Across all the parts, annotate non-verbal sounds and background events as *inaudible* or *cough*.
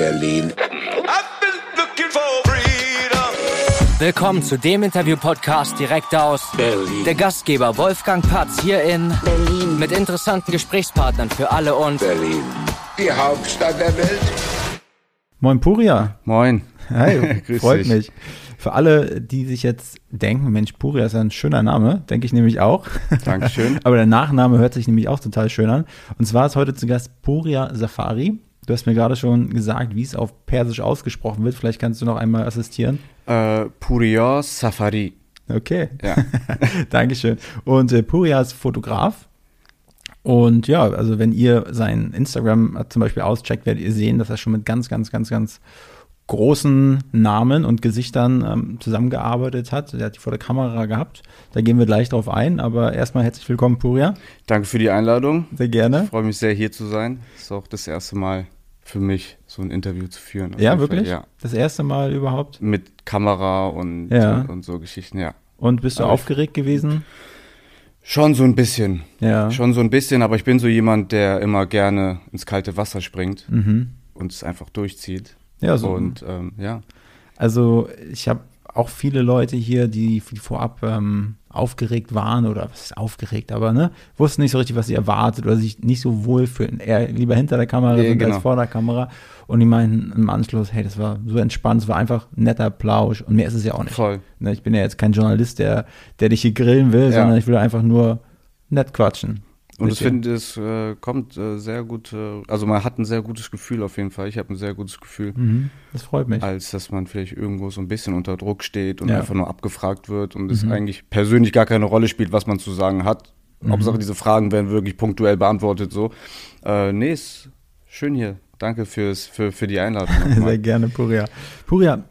Berlin. Willkommen zu dem Interview-Podcast direkt aus Berlin. der Gastgeber Wolfgang Patz hier in Berlin. mit interessanten Gesprächspartnern für alle und Berlin. Die Hauptstadt der Welt. Moin Puria. Moin. Hi, *laughs* Grüß freut dich. mich. Für alle, die sich jetzt denken, Mensch, Puria ist ja ein schöner Name, denke ich nämlich auch. Dankeschön. *laughs* Aber der Nachname hört sich nämlich auch total schön an. Und zwar ist heute zu Gast Puria Safari. Du hast mir gerade schon gesagt, wie es auf Persisch ausgesprochen wird. Vielleicht kannst du noch einmal assistieren. Äh, Puriya Safari. Okay. Ja. *laughs* Dankeschön. Und äh, Puria ist Fotograf. Und ja, also wenn ihr sein Instagram zum Beispiel auscheckt, werdet ihr sehen, dass er schon mit ganz, ganz, ganz, ganz großen Namen und Gesichtern ähm, zusammengearbeitet hat. Er hat die vor der Kamera gehabt. Da gehen wir gleich drauf ein. Aber erstmal herzlich willkommen, Puria. Danke für die Einladung. Sehr gerne. Ich freue mich sehr, hier zu sein. Ist auch das erste Mal für mich, so ein Interview zu führen. Ja, jeden Fall, wirklich? Ja. Das erste Mal überhaupt. Mit Kamera und, Ja. und, und so Geschichten, ja. Und bist du Aber aufgeregt gewesen? Schon so ein bisschen. Ja. Schon so ein bisschen, aber ich bin so jemand, der immer gerne ins kalte Wasser springt Mhm. und es einfach durchzieht. Ja, so. Und ähm, ja. Also ich habe auch viele Leute hier, die, die vorab ähm, aufgeregt waren oder was ist aufgeregt, aber ne, wussten nicht so richtig, was sie erwartet oder sich nicht so wohl fühlen. Eher lieber hinter der Kamera sind genau. als vor der Kamera. Und die meinten im Anschluss, hey, das war so entspannt, es war einfach ein netter Plausch und mehr ist es ja auch nicht. Voll. Ne, ich bin ja jetzt kein Journalist, der, der dich hier grillen will, Ja. sondern ich will einfach nur nett quatschen. Und ich finde, es äh, kommt äh, sehr gut, äh, also man hat ein sehr gutes Gefühl auf jeden Fall. Ich habe ein sehr gutes Gefühl. Mhm, das freut mich. als dass man vielleicht irgendwo so ein bisschen unter Druck steht und Ja. Mhm. einfach nur abgefragt wird und es eigentlich persönlich gar keine Rolle spielt, was man zu sagen hat. Mhm. Hauptsache, diese Fragen werden wirklich punktuell beantwortet. So, äh, nee, ist schön hier. Danke fürs, für, für die Einladung. *laughs* Sehr gerne, Puria. Puria,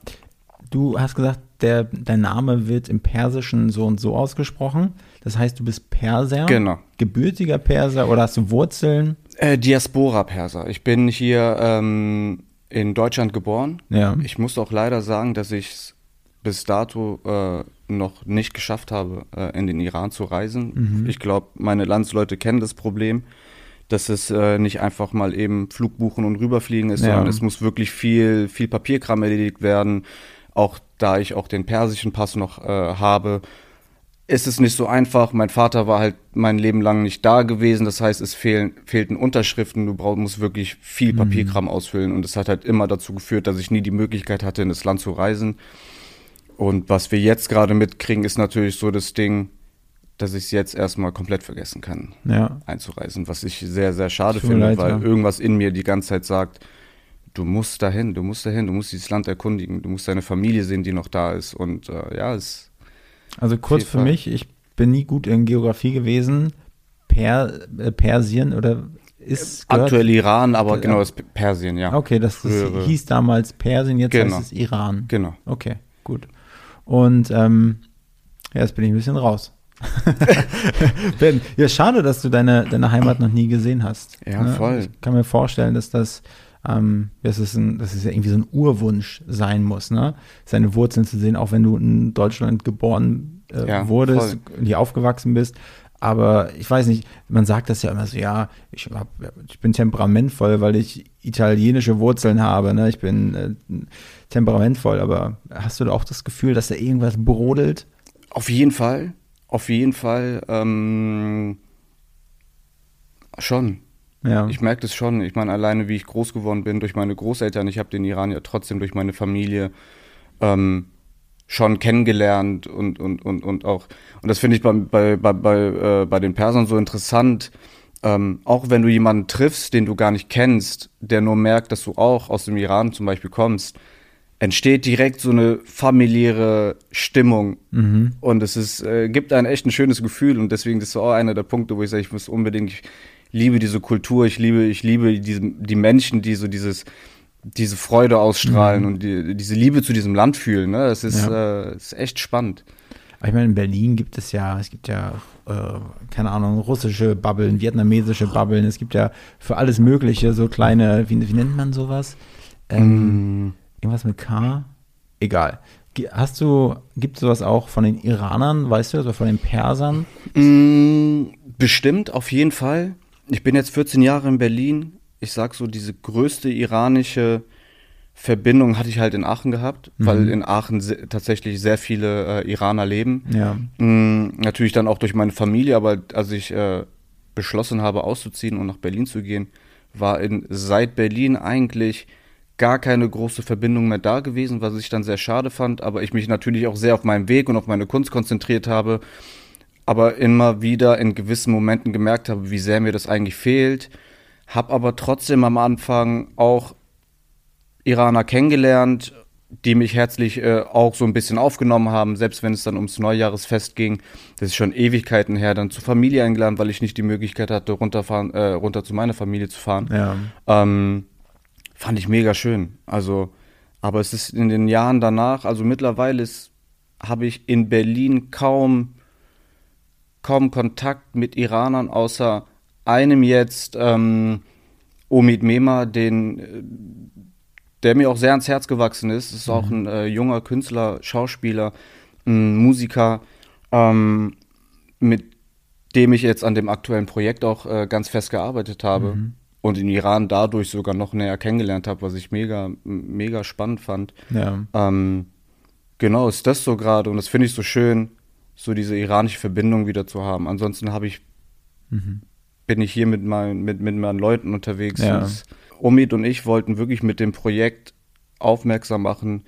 du hast gesagt, der, dein Name wird im Persischen so und so ausgesprochen. Das heißt, du bist Perser? Genau. Gebürtiger Perser oder hast du Wurzeln? Äh, Diaspora-Perser. Ich bin hier ähm, in Deutschland geboren. Ja. Ich muss auch leider sagen, dass ich es bis dato äh, noch nicht geschafft habe, äh, in den Iran zu reisen. Mhm. Ich glaube, meine Landsleute kennen das Problem, dass es äh, nicht einfach mal eben Flug buchen und rüberfliegen ist, Ja. sondern es muss wirklich viel, viel Papierkram erledigt werden. Auch da ich auch den persischen Pass noch äh, habe, ist es nicht so einfach. Mein Vater war halt mein Leben lang nicht da gewesen. Das heißt, es fehlen, fehlten Unterschriften. Du brauchst, musst wirklich viel Papierkram ausfüllen. Und es hat halt immer dazu geführt, dass ich nie die Möglichkeit hatte, in das Land zu reisen. Und was wir jetzt gerade mitkriegen, ist natürlich so das Ding, dass ich es jetzt erstmal komplett vergessen kann, Ja. einzureisen. Was ich sehr, sehr schade finde, leid, weil ja. irgendwas in mir die ganze Zeit sagt, du musst dahin, du musst dahin, du musst dieses Land erkundigen, du musst deine Familie sehen, die noch da ist. Und äh, ja, es Also kurz für mich, ich bin nie gut in Geografie gewesen. Per, äh, Persien oder ist gehört- Aktuell Iran, aber Ja. genau, ist Persien, ja. Okay, das, das hieß damals Persien, jetzt Genau. heißt es Iran. Genau. Okay, gut. Und ähm, ja, jetzt bin ich ein bisschen raus. *laughs* ben, ja, schade, dass du deine, deine Heimat noch nie gesehen hast. Ja, voll. Ich kann mir vorstellen, dass das, ähm, das, ist ein, das ist ja irgendwie so ein Urwunsch sein muss, ne? Seine Wurzeln zu sehen, auch wenn du in Deutschland geboren äh, Ja, wurdest, voll. hier aufgewachsen bist. Aber ich weiß nicht, man sagt das ja immer so, ja, ich, hab, ich bin temperamentvoll, weil ich italienische Wurzeln habe. Ne? Ich bin äh, temperamentvoll, aber hast du da auch das Gefühl, dass da irgendwas brodelt? Auf jeden Fall, auf jeden Fall. Ähm, schon. Ja. Ich merke das schon. Ich meine, alleine wie ich groß geworden bin durch meine Großeltern, ich habe den Iran ja trotzdem durch meine Familie ähm, schon kennengelernt und, und, und, und auch, und das finde ich bei, bei, bei, bei, äh, bei den Persern so interessant, ähm, auch wenn du jemanden triffst, den du gar nicht kennst, der nur merkt, dass du auch aus dem Iran zum Beispiel kommst, entsteht direkt so eine familiäre Stimmung und es ist, äh, gibt ein echt ein schönes Gefühl und deswegen das ist auch einer der Punkte, wo ich sage, ich muss unbedingt, ich liebe diese Kultur, ich liebe, ich liebe diese, die Menschen, die so dieses, diese Freude ausstrahlen und die, diese Liebe zu diesem Land fühlen. Ne? Das ist, äh, ist echt spannend. Aber ich meine, in Berlin gibt es ja, es gibt ja, äh, keine Ahnung, russische Bubbeln, vietnamesische Bubbeln, es gibt ja für alles Mögliche so kleine, wie, wie nennt man sowas? Ähm, Irgendwas mit K? Egal. Hast du, gibt es sowas auch von den Iranern, weißt du, oder von den Persern? Mm, bestimmt, auf jeden Fall. Ich bin jetzt 14 Jahre in Berlin. Ich sag so, diese größte iranische Verbindung hatte ich halt in Aachen gehabt, Mhm. weil in Aachen se tatsächlich sehr viele äh, Iraner leben. Ja. Mm, natürlich dann auch durch meine Familie, aber als ich äh, beschlossen habe, auszuziehen und nach Berlin zu gehen, war in, seit Berlin eigentlich gar keine große Verbindung mehr da gewesen, was ich dann sehr schade fand, aber ich mich natürlich auch sehr auf meinen Weg und auf meine Kunst konzentriert habe, aber immer wieder in gewissen Momenten gemerkt habe, wie sehr mir das eigentlich fehlt, habe aber trotzdem am Anfang auch Iraner kennengelernt, die mich herzlich äh, auch so ein bisschen aufgenommen haben, selbst wenn es dann ums Neujahresfest ging. Das ist schon Ewigkeiten her, dann zur Familie eingeladen, weil ich nicht die Möglichkeit hatte, runterfahren, äh, runter zu meiner Familie zu fahren. Ja. Ähm, fand ich mega schön. Also, aber es ist in den Jahren danach, also mittlerweile habe ich in Berlin kaum, kaum Kontakt mit Iranern, außer einem jetzt, ähm, Omid Mema, den, äh, der mir auch sehr ans Herz gewachsen ist. Ist auch ein äh, junger Künstler, Schauspieler, ein Musiker, ähm, mit dem ich jetzt an dem aktuellen Projekt auch äh, ganz fest gearbeitet habe und in Iran dadurch sogar noch näher kennengelernt habe, was ich mega, mega spannend fand. Ja. Ähm, genau, ist das so gerade und das finde ich so schön, so diese iranische Verbindung wieder zu haben. Ansonsten habe ich, bin ich hier mit meinen, mit, mit meinen Leuten unterwegs. Ja. Omid und ich wollten wirklich mit dem Projekt aufmerksam machen.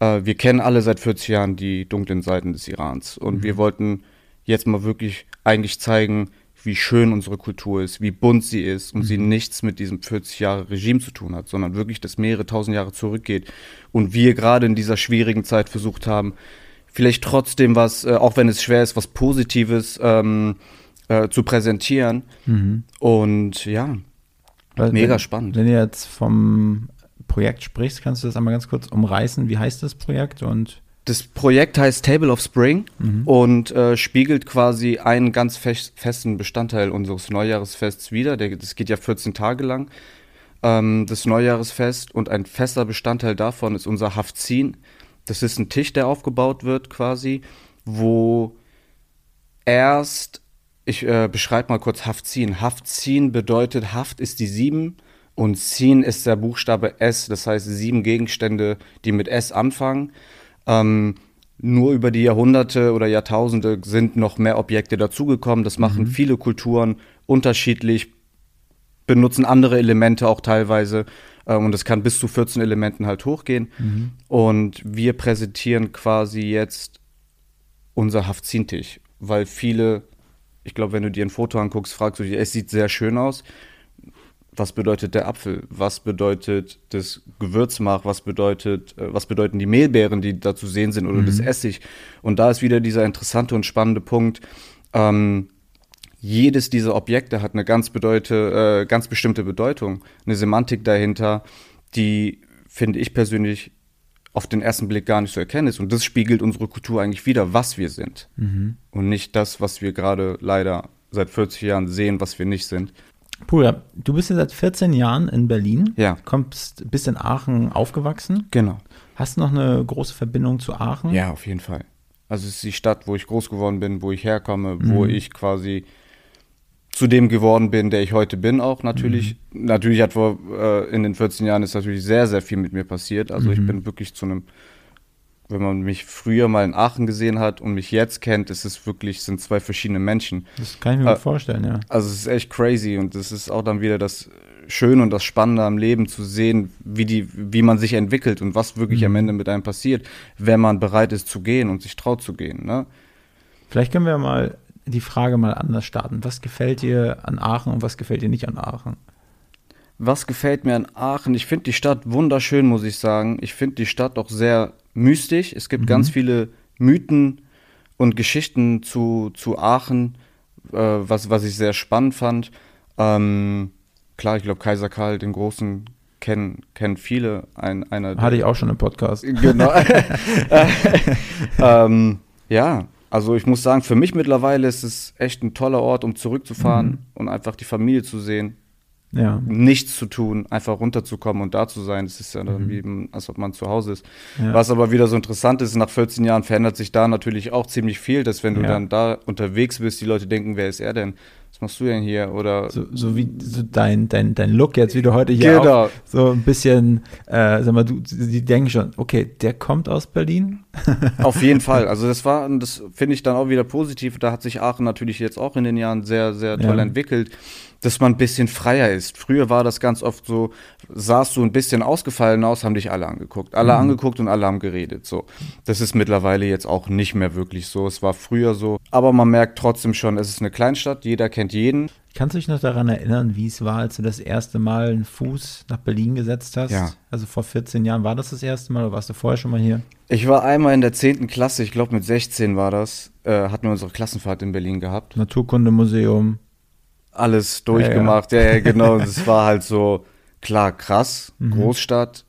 Äh, wir kennen alle seit 40 Jahren die dunklen Seiten des Irans und wir wollten jetzt mal wirklich eigentlich zeigen, wie schön unsere Kultur ist, wie bunt sie ist und sie nichts mit diesem 40 Jahre Regime zu tun hat, sondern wirklich das mehrere tausend Jahre zurückgeht und wir gerade in dieser schwierigen Zeit versucht haben, vielleicht trotzdem was, äh, auch wenn es schwer ist, was Positives ähm, äh, zu präsentieren. Und ja, Weil Mega wenn, spannend. Wenn du jetzt vom Projekt sprichst, kannst du das einmal ganz kurz umreißen. Wie heißt das Projekt? Und Das Projekt heißt Table of Spring und äh, spiegelt quasi einen ganz fest, festen Bestandteil unseres Neujahresfests wider. Der, das geht ja 14 Tage lang, ähm, das Neujahresfest. Und ein fester Bestandteil davon ist unser Haftzin. Das ist ein Tisch, der aufgebaut wird quasi, wo erst, ich äh, beschreibe mal kurz Haftzin. Haftzin bedeutet, Haft ist die sieben und Zin ist der Buchstabe S, das heißt sieben Gegenstände, die mit S anfangen. Ähm, nur über die Jahrhunderte oder Jahrtausende sind noch mehr Objekte dazugekommen. Das machen viele Kulturen unterschiedlich, benutzen andere Elemente auch teilweise. Ähm, und das kann bis zu 14 Elementen halt hochgehen. Und wir präsentieren quasi jetzt unser Hafzintisch, weil viele, ich glaube, wenn du dir ein Foto anguckst, fragst du dich, es sieht sehr schön aus. Was bedeutet der Apfel? Was bedeutet das Gewürzmach? Was bedeutet, äh, was bedeuten die Mehlbeeren, die da zu sehen sind oder das Essig? Und da ist wieder dieser interessante und spannende Punkt. Ähm, jedes dieser Objekte hat eine ganz, bedeute, äh, ganz bestimmte Bedeutung, eine Semantik dahinter, die, finde ich persönlich, auf den ersten Blick gar nicht zu erkennen ist. Und das spiegelt unsere Kultur eigentlich wieder, was wir sind. Und nicht das, was wir gerade leider seit 40 Jahren sehen, was wir nicht sind. Puja, du bist ja seit 14 Jahren in Berlin. Ja. Kommst, bist in Aachen aufgewachsen. Genau. Hast du noch eine große Verbindung zu Aachen? Ja, auf jeden Fall. Also es ist die Stadt, wo ich groß geworden bin, wo ich herkomme, wo ich quasi zu dem geworden bin, der ich heute bin, auch natürlich. Natürlich hat vor äh, in den 14 Jahren ist natürlich sehr, sehr viel mit mir passiert. Also ich bin wirklich zu einem, wenn man mich früher mal in Aachen gesehen hat und mich jetzt kennt, ist es wirklich, sind zwei verschiedene Menschen. Das kann ich mir Äh, gut vorstellen, ja. Also es ist echt crazy und das ist auch dann wieder das Schöne und das Spannende am Leben zu sehen, wie die, wie man sich entwickelt und was wirklich am Ende mit einem passiert, wenn man bereit ist zu gehen und sich traut zu gehen. Ne? Vielleicht können wir mal die Frage mal anders starten. Was gefällt dir an Aachen und was gefällt dir nicht an Aachen? Was gefällt mir an Aachen? Ich finde die Stadt wunderschön, muss ich sagen. Ich finde die Stadt auch sehr mystisch. Es gibt ganz viele Mythen und Geschichten zu, zu Aachen, äh, was, was ich sehr spannend fand. Ähm, klar, ich glaube, Kaiser Karl, den Großen, kennen, kennen viele. Ein, einer Hatte ich auch schon im Podcast. Genau. *laughs* *laughs* ähm, ja, also ich muss sagen, für mich mittlerweile ist es echt ein toller Ort, um zurückzufahren und einfach die Familie zu sehen, Ja. nichts zu tun, einfach runterzukommen und da zu sein. Das ist ja dann wie, als ob man zu Hause ist. Ja. Was aber wieder so interessant ist, nach 14 Jahren verändert sich da natürlich auch ziemlich viel, dass wenn du Ja. dann da unterwegs bist, die Leute denken, wer ist er denn? Was machst du denn hier? Oder So, so wie so dein, dein, dein Look jetzt, wie du heute hier Genau. auch, so ein bisschen, äh, sag mal, du, die denken schon, okay, der kommt aus Berlin. *laughs* Auf jeden Fall. Also das war, das finde ich dann auch wieder positiv. Da hat sich Aachen natürlich jetzt auch in den Jahren sehr, sehr toll Ja. entwickelt, dass man ein bisschen freier ist. Früher war das ganz oft so, sahst du ein bisschen ausgefallen aus, haben dich alle angeguckt. Alle Mhm. angeguckt und alle haben geredet. So. Das ist mittlerweile jetzt auch nicht mehr wirklich so. Es war früher so. Aber man merkt trotzdem schon, es ist eine Kleinstadt, jeder kennt jeden. Kannst du dich noch daran erinnern, wie es war, als du das erste Mal einen Fuß nach Berlin gesetzt hast? Ja. Also vor 14 Jahren, war das das erste Mal oder warst du vorher schon mal hier? Ich war einmal in der 10. Klasse, ich glaube mit 16 war das, äh, hatten wir unsere Klassenfahrt in Berlin gehabt. Naturkundemuseum. Alles durchgemacht. Ja, ja, genau. *laughs* Es war halt so, klar, krass, Mhm. Großstadt,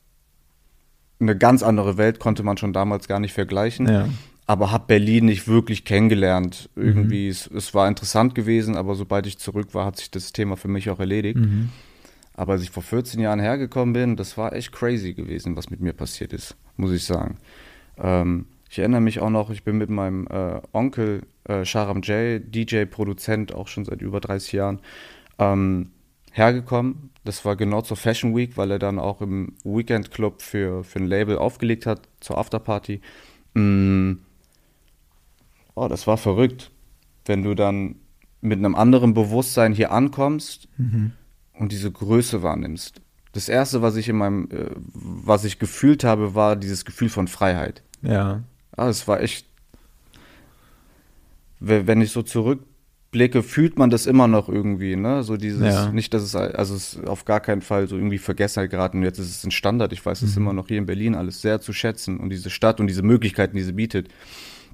eine ganz andere Welt konnte man schon damals gar nicht vergleichen. Ja. Aber hab Berlin nicht wirklich kennengelernt. Mhm. Irgendwie, es, es war interessant gewesen, aber sobald ich zurück war, hat sich das Thema für mich auch erledigt. Mhm. Aber als ich vor 14 Jahren hergekommen bin, das war echt crazy gewesen, was mit mir passiert ist, muss ich sagen. Ähm, ich erinnere mich auch noch, ich bin mit meinem äh, Onkel äh, Sharam J, DJ, Produzent, auch schon seit über 30 Jahren, ähm, hergekommen. Das war genau zur Fashion Week, weil er dann auch im Weekend Club für, für ein Label aufgelegt hat, zur Afterparty. Mm. Oh, das war verrückt, wenn du dann mit einem anderen Bewusstsein hier ankommst und diese Größe wahrnimmst. Das erste, was ich in meinem, äh, was ich gefühlt habe, war dieses Gefühl von Freiheit. Ja. Ah, es war echt. we- Wenn ich so zurückblicke, fühlt man das immer noch irgendwie, ne? So dieses, Ja. nicht, dass es, also es ist auf gar keinen Fall so irgendwie Vergessenheit geraten. Jetzt ist es ein Standard. Ich weiß es immer noch hier in Berlin alles sehr zu schätzen und diese Stadt und diese Möglichkeiten, die sie bietet,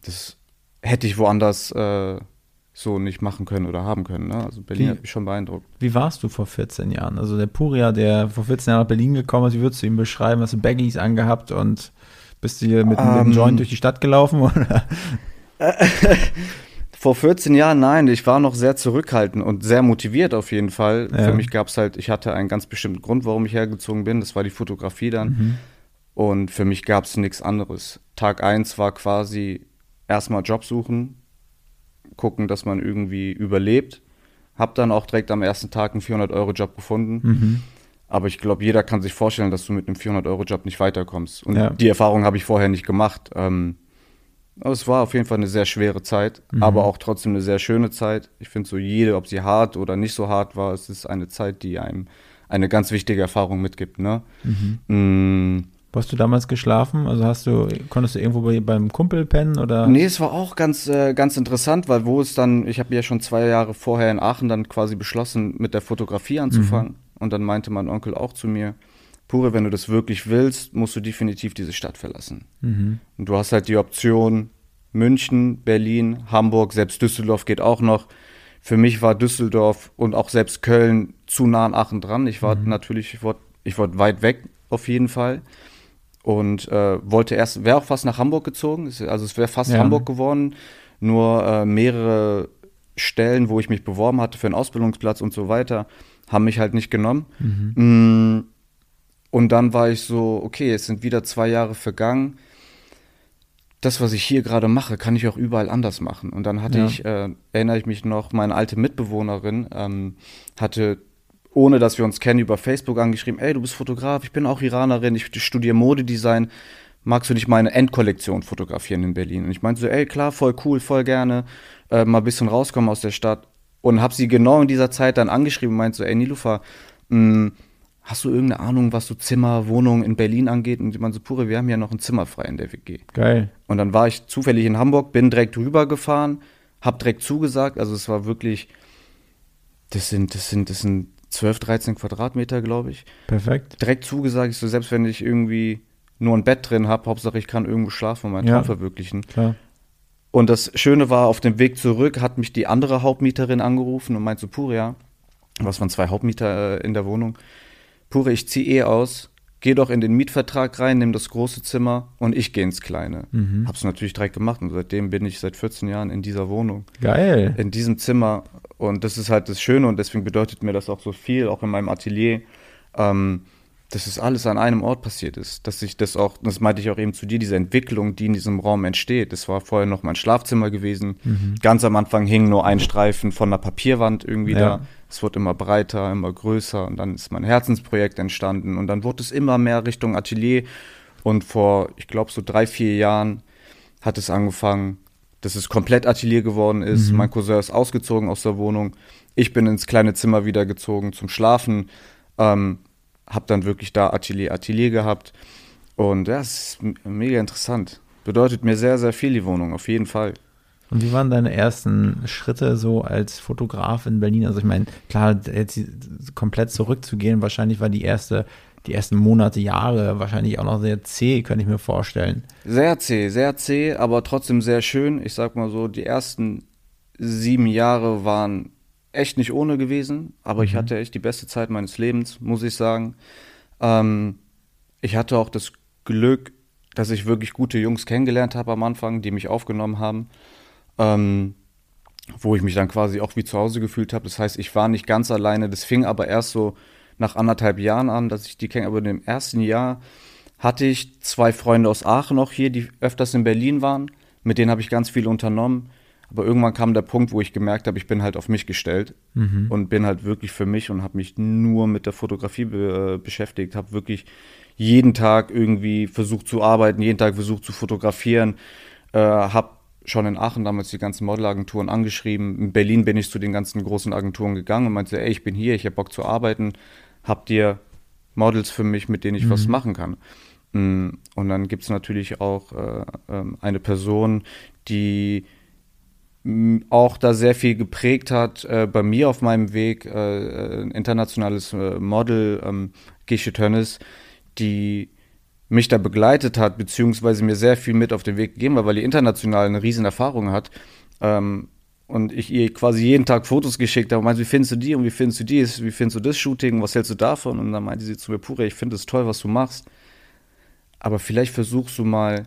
das hätte ich woanders äh, so nicht machen können oder haben können. Ne? Also Berlin Wie- hat mich schon beeindruckt. Wie warst du vor 14 Jahren? Also der Puria, der vor 14 Jahren nach Berlin gekommen ist, wie würdest du ihn beschreiben? Hast du Baggies angehabt und bist du hier mit, mit dem Ähm. Joint durch die Stadt gelaufen? *laughs* Oder? *laughs* Vor 14 Jahren, nein, ich war noch sehr zurückhaltend und sehr motiviert auf jeden Fall. Ja. Für mich gab es halt, ich hatte einen ganz bestimmten Grund, warum ich hergezogen bin. Das war die Fotografie dann. Und für mich gab es nichts anderes. Tag 1 war quasi erstmal Job suchen, gucken, dass man irgendwie überlebt. Hab dann auch direkt am ersten Tag einen 400-Euro-Job gefunden. Mhm. Aber ich glaube, jeder kann sich vorstellen, dass du mit einem 400-Euro-Job nicht weiterkommst. Und Ja. die Erfahrung habe ich vorher nicht gemacht. Ähm, aber es war auf jeden Fall eine sehr schwere Zeit, aber auch trotzdem eine sehr schöne Zeit. Ich finde so jede, ob sie hart oder nicht so hart war, es ist eine Zeit, die einem eine ganz wichtige Erfahrung mitgibt. Ne? Mm, Wo hast du damals geschlafen? Also hast du, konntest du irgendwo bei, beim Kumpel pennen oder? Nee, es war auch ganz, äh, ganz interessant, weil wo es dann, ich habe ja schon zwei Jahre vorher in Aachen dann quasi beschlossen, mit der Fotografie anzufangen. Und dann meinte mein Onkel auch zu mir, Pure, wenn du das wirklich willst, musst du definitiv diese Stadt verlassen. Mhm. Und du hast halt die Option München, Berlin, Hamburg, selbst Düsseldorf geht auch noch. Für mich war Düsseldorf und auch selbst Köln zu nah an Aachen dran. Ich war natürlich, ich wollte ich wollt weit weg auf jeden Fall. Und äh, wollte erst, wäre auch fast nach Hamburg gezogen. Also es wäre fast Ja. Hamburg geworden. Nur äh, mehrere Stellen, wo ich mich beworben hatte für einen Ausbildungsplatz und so weiter, haben mich halt nicht genommen. Mm, Und dann war ich so, okay, es sind wieder zwei Jahre vergangen. Das, was ich hier gerade mache, kann ich auch überall anders machen. Und dann hatte Ja. ich, äh, erinnere ich mich noch, meine alte Mitbewohnerin ähm, hatte, ohne dass wir uns kennen, über Facebook angeschrieben, ey, du bist Fotograf, ich bin auch Iranerin, ich studiere Modedesign. Magst du nicht meine Endkollektion fotografieren in Berlin? Und ich meinte so, ey, klar, voll cool, voll gerne, äh, mal ein bisschen rauskommen aus der Stadt. Und habe sie genau in dieser Zeit dann angeschrieben und meinte so, ey, Nilufa, mh, hast du irgendeine Ahnung, was so Zimmer, Wohnungen in Berlin angeht? Und die meinte so, Pure, wir haben ja noch ein Zimmer frei in der WG. Geil. Und dann war ich zufällig in Hamburg, bin direkt rübergefahren, hab direkt zugesagt. Also es war wirklich, das sind, das sind, das sind 12, 13 Quadratmeter, glaube ich. Perfekt. Direkt zugesagt, ich so, selbst wenn ich irgendwie nur ein Bett drin habe, Hauptsache ich kann irgendwo schlafen und meinen Ja. Traum verwirklichen. Klar. Und das Schöne war, auf dem Weg zurück hat mich die andere Hauptmieterin angerufen und meinte so, Puria, was waren zwei Hauptmieter äh, in der Wohnung, Pure, ich zieh eh aus, geh doch in den Mietvertrag rein, nimm das große Zimmer und ich gehe ins Kleine. Hab's natürlich direkt gemacht und seitdem bin ich seit 14 Jahren in dieser Wohnung, Geil. in diesem Zimmer. Und das ist halt das Schöne und deswegen bedeutet mir das auch so viel, auch in meinem Atelier, ähm, dass es alles an einem Ort passiert ist. Dass ich das auch, das meinte ich auch eben zu dir, diese Entwicklung, die in diesem Raum entsteht. Das war vorher noch mein Schlafzimmer gewesen. Mhm. Ganz am Anfang hing nur ein Streifen von einer Papierwand irgendwie ja. da. Es wurde immer breiter, immer größer und dann ist mein Herzensprojekt entstanden und dann wurde es immer mehr Richtung Atelier. Und vor, ich glaube, so drei, vier Jahren hat es angefangen, dass es komplett Atelier geworden ist. Mhm. Mein Cousin ist ausgezogen aus der Wohnung. Ich bin ins kleine Zimmer wieder gezogen zum Schlafen. Ähm, habe dann wirklich da Atelier, Atelier gehabt. Und ja, es ist mega interessant. Bedeutet mir sehr, sehr viel die Wohnung, auf jeden Fall. Und wie waren deine ersten Schritte so als Fotograf in Berlin? Also ich meine, klar, jetzt komplett zurückzugehen, wahrscheinlich war die erste, die ersten Monate, Jahre wahrscheinlich auch noch sehr zäh, könnte ich mir vorstellen. Sehr zäh, sehr zäh, aber trotzdem sehr schön. Ich sag mal so, die ersten sieben Jahre waren echt nicht ohne gewesen, aber mhm. ich hatte echt die beste Zeit meines Lebens, muss ich sagen. Ähm, ich hatte auch das Glück, dass ich wirklich gute Jungs kennengelernt habe am Anfang, die mich aufgenommen haben, ähm, wo ich mich dann quasi auch wie zu Hause gefühlt habe. Das heißt, ich war nicht ganz alleine. Das fing aber erst so nach anderthalb Jahren an, dass ich die kenne. Aber dem ersten Jahr hatte ich zwei Freunde aus Aachen noch hier, die öfters in Berlin waren. Mit denen habe ich ganz viel unternommen. Aber irgendwann kam der Punkt, wo ich gemerkt habe, ich bin halt auf mich gestellt mhm. und bin halt wirklich für mich und habe mich nur mit der Fotografie be äh, beschäftigt, habe wirklich jeden Tag irgendwie versucht zu arbeiten, jeden Tag versucht zu fotografieren, äh, habe schon in Aachen damals die ganzen Modelagenturen angeschrieben. In Berlin bin ich zu den ganzen großen Agenturen gegangen und meinte, ey, ich bin hier, ich habe Bock zu arbeiten, habt ihr Models für mich, mit denen ich mhm. was machen kann? Mm, und dann gibt es natürlich auch äh, ähm, eine Person, die auch da sehr viel geprägt hat. Äh, bei mir auf meinem Weg äh, ein internationales äh, Model, ähm, Gische Tönnes, die mich da begleitet hat, beziehungsweise mir sehr viel mit auf den Weg gegeben hat, weil die international eine riesen Erfahrung hat. Ähm, und ich ihr quasi jeden Tag Fotos geschickt habe und meinte, wie findest du die und wie findest du dies, wie findest du das Shooting, was hältst du davon? Und dann meinte sie zu mir, Pure, ich finde es toll, was du machst, aber vielleicht versuchst du mal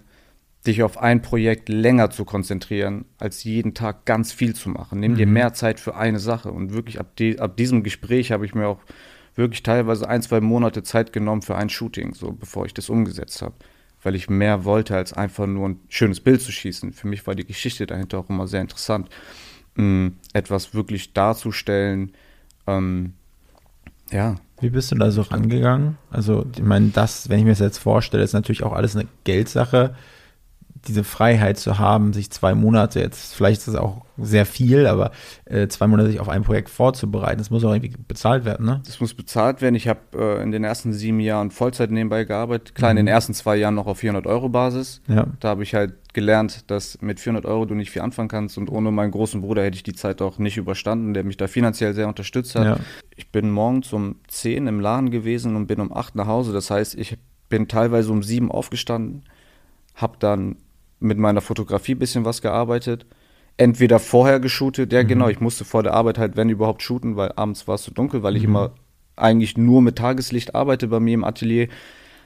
dich auf ein Projekt länger zu konzentrieren, als jeden Tag ganz viel zu machen. Nimm mhm. dir mehr Zeit für eine Sache. Und wirklich ab, die, ab diesem Gespräch habe ich mir auch wirklich teilweise ein, zwei Monate Zeit genommen für ein Shooting, so bevor ich das umgesetzt habe. Weil ich mehr wollte, als einfach nur ein schönes Bild zu schießen. Für mich war die Geschichte dahinter auch immer sehr interessant. Ähm, etwas wirklich darzustellen. Ähm, ja. Wie bist du da so rangegangen? Also, ich meine, das, wenn ich mir das jetzt vorstelle, ist natürlich auch alles eine Geldsache diese Freiheit zu haben, sich zwei Monate, jetzt vielleicht ist es auch sehr viel, aber äh, zwei Monate sich auf ein Projekt vorzubereiten, das muss auch irgendwie bezahlt werden, ne? Das muss bezahlt werden. Ich habe äh, in den ersten sieben Jahren Vollzeit nebenbei gearbeitet. Klar, mhm. in den ersten zwei Jahren noch auf 400 Euro Basis. Ja. Da habe ich halt gelernt, dass mit 400 Euro du nicht viel anfangen kannst und ohne meinen großen Bruder hätte ich die Zeit auch nicht überstanden, der mich da finanziell sehr unterstützt hat. Ja. Ich bin morgens um 10 im Laden gewesen und bin um 8 nach Hause. Das heißt, ich bin teilweise um 7 aufgestanden, habe dann mit meiner Fotografie ein bisschen was gearbeitet. Entweder vorher geshootet, ja mhm. genau, ich musste vor der Arbeit halt, wenn überhaupt, shooten, weil abends war es so dunkel, weil ich mhm. immer eigentlich nur mit Tageslicht arbeite bei mir im Atelier.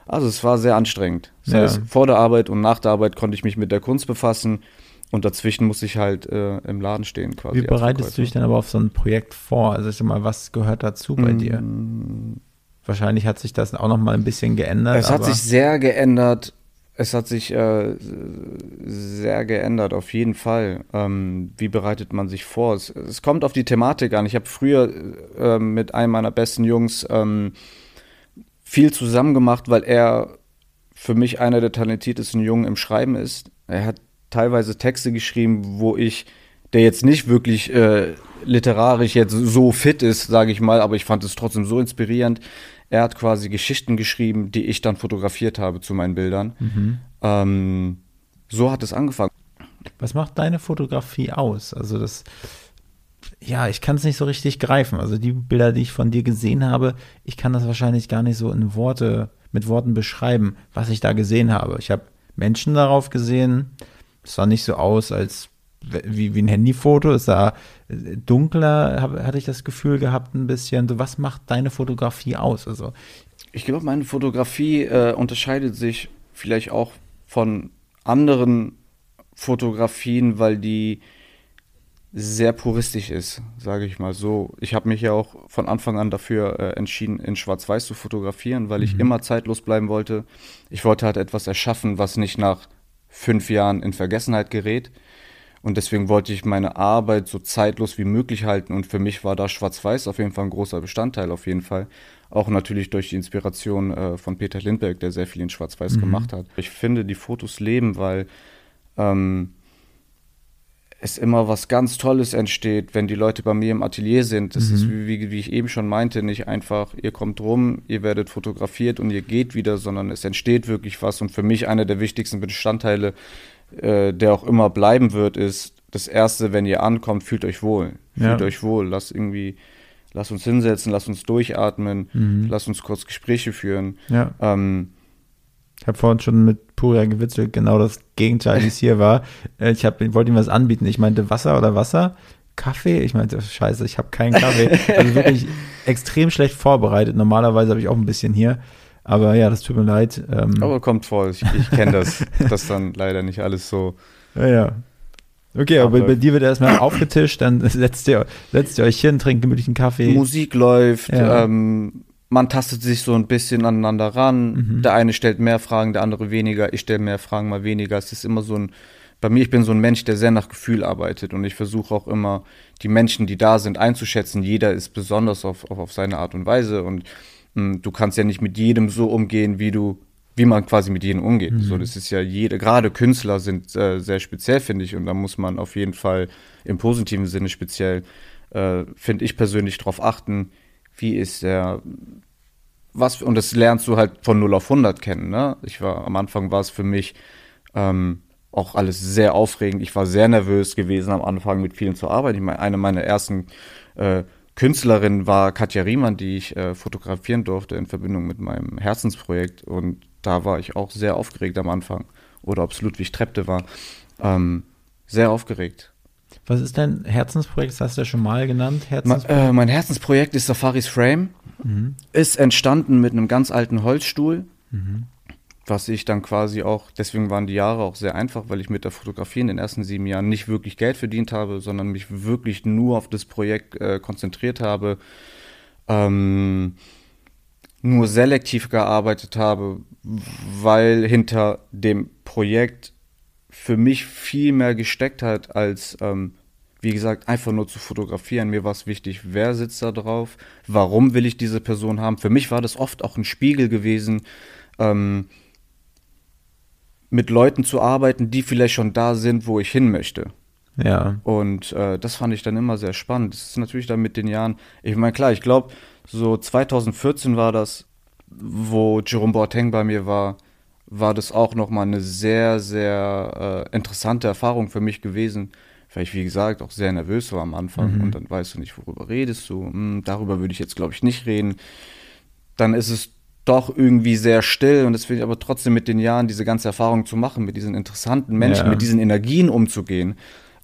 Also es war sehr anstrengend. Das ja. heißt, vor der Arbeit und nach der Arbeit konnte ich mich mit der Kunst befassen und dazwischen musste ich halt äh, im Laden stehen quasi. Wie bereitest du dich dann aber auf so ein Projekt vor? Also ich sag mal, was gehört dazu bei mm. dir? Wahrscheinlich hat sich das auch noch mal ein bisschen geändert. Es hat sich sehr geändert. Es hat sich äh, sehr geändert, auf jeden Fall. Ähm, wie bereitet man sich vor? Es, es, kommt auf die Thematik an. Ich habe früher äh, mit einem meiner besten Jungs ähm, viel zusammen gemacht, weil er für mich einer der talentiertesten Jungen im Schreiben ist. Er hat teilweise Texte geschrieben, wo ich, der jetzt nicht wirklich äh, literarisch jetzt so fit ist, sage ich mal, aber ich fand es trotzdem so inspirierend. Er hat quasi Geschichten geschrieben, die ich dann fotografiert habe zu meinen Bildern. Mhm. Ähm, so hat es angefangen. Was macht deine Fotografie aus? Also das, ja, ich kann es nicht so richtig greifen. Also die Bilder, die ich von dir gesehen habe, ich kann das wahrscheinlich gar nicht so in Worte, mit Worten beschreiben, was ich da gesehen habe. Ich habe Menschen darauf gesehen. Es sah nicht so aus, als wie, wie ein Handyfoto. Es sah dunkler, hab, hatte ich das Gefühl gehabt, ein bisschen. So, was macht deine Fotografie aus? Also, ich glaube, meine Fotografie äh, unterscheidet sich vielleicht auch von anderen Fotografien, weil die sehr puristisch ist, sage ich mal so. Ich habe mich ja auch von Anfang an dafür äh, entschieden, in Schwarz-Weiß zu fotografieren, weil ich immer zeitlos bleiben wollte. Ich wollte halt etwas erschaffen, was nicht nach fünf Jahren in Vergessenheit gerät. Und deswegen wollte ich meine Arbeit so zeitlos wie möglich halten. Und für mich war da Schwarz-Weiß auf jeden Fall ein großer Bestandteil, auf jeden Fall. Auch natürlich durch die Inspiration äh, von Peter Lindbergh, der sehr viel in Schwarz-Weiß gemacht hat. Ich finde, die Fotos leben, weil ähm, es immer was ganz Tolles entsteht, wenn die Leute bei mir im Atelier sind. Das ist, wie, wie, wie ich eben schon meinte, nicht einfach, ihr kommt rum, ihr werdet fotografiert und ihr geht wieder, sondern es entsteht wirklich was. Und für mich einer der wichtigsten Bestandteile, äh, der auch immer bleiben wird, ist das Erste, wenn ihr ankommt, fühlt euch wohl. Fühlt Ja. euch wohl. Lasst irgendwie, lasst uns hinsetzen, lasst uns durchatmen, Mhm. lasst uns kurz Gespräche führen. Ja. Ähm, Ich habe vorhin schon mit Puria gewitzelt, genau das Gegenteil, wie es hier war. *laughs* Äh, Ich hab, wollte ihm was anbieten. Ich meinte Wasser oder Wasser? Kaffee? Ich meinte, scheiße, ich habe keinen Kaffee. Also wirklich *laughs* extrem schlecht vorbereitet. Normalerweise habe ich auch ein bisschen hier. Aber ja, das tut mir leid. Ähm, aber kommt vor, ich, ich kenne das, *laughs* dass dann leider nicht alles so ja, ja. Okay, aber bei, bei dir wird erstmal aufgetischt, dann *laughs* setzt ihr, setzt ihr euch hin, trinkt gemütlichen Kaffee. Musik läuft, Ja. ähm, man tastet sich so ein bisschen aneinander ran. Mhm. Der eine stellt mehr Fragen, der andere weniger. Ich stelle mehr Fragen, mal weniger. Es ist immer so ein, bei mir, ich bin so ein Mensch, der sehr nach Gefühl arbeitet und ich versuche auch immer, die Menschen, die da sind, einzuschätzen. Jeder ist besonders auf, auf, auf seine Art und Weise und du kannst ja nicht mit jedem so umgehen, wie du wie man quasi mit jedem umgeht. So, das ist ja jede, gerade Künstler sind äh, sehr speziell, finde ich, und da muss man auf jeden Fall im positiven Sinne speziell, äh, finde ich persönlich, darauf achten, wie ist der, was, und das lernst du halt von 0 auf 100 kennen, ne? Ich war, am Anfang war es für mich ähm, auch alles sehr aufregend. Ich war sehr nervös gewesen am Anfang mit vielen zu arbeiten. Ich meine, eine meiner ersten äh, Künstlerinnen war Katja Riemann, die ich äh, fotografieren durfte in Verbindung mit meinem Herzensprojekt. Und da war ich auch sehr aufgeregt am Anfang. Oder ob es Ludwig Trepte war. Ähm, sehr aufgeregt. Was ist dein Herzensprojekt? Das hast du ja schon mal genannt. Ma, Herzensprojekt. äh, mein Herzensprojekt ist Safaris Frame. Ist entstanden mit einem ganz alten Holzstuhl, was ich dann quasi auch, deswegen waren die Jahre auch sehr einfach, weil ich mit der Fotografie in den ersten sieben Jahren nicht wirklich Geld verdient habe, sondern mich wirklich nur auf das Projekt äh, konzentriert habe, ähm, nur selektiv gearbeitet habe, weil hinter dem Projekt für mich viel mehr gesteckt hat, als, ähm, wie gesagt, einfach nur zu fotografieren. Mir war es wichtig, wer sitzt da drauf, warum will ich diese Person haben. Für mich war das oft auch ein Spiegel gewesen, ähm, mit Leuten zu arbeiten, die vielleicht schon da sind, wo ich hin möchte. ja. Und äh, das fand ich dann immer sehr spannend. Das ist natürlich dann mit den Jahren, ich meine, klar, ich glaube, so 2014 war das, wo Jerome Boateng bei mir war, war das auch nochmal eine sehr, sehr äh, interessante Erfahrung für mich gewesen, weil ich, wie gesagt, auch sehr nervös war am Anfang und dann weißt du nicht, worüber redest du. Hm, darüber würde ich jetzt, glaube ich, nicht reden. Dann ist es doch irgendwie sehr still und das finde ich aber trotzdem mit den Jahren diese ganze Erfahrung zu machen, mit diesen interessanten Menschen, Ja. mit diesen Energien umzugehen,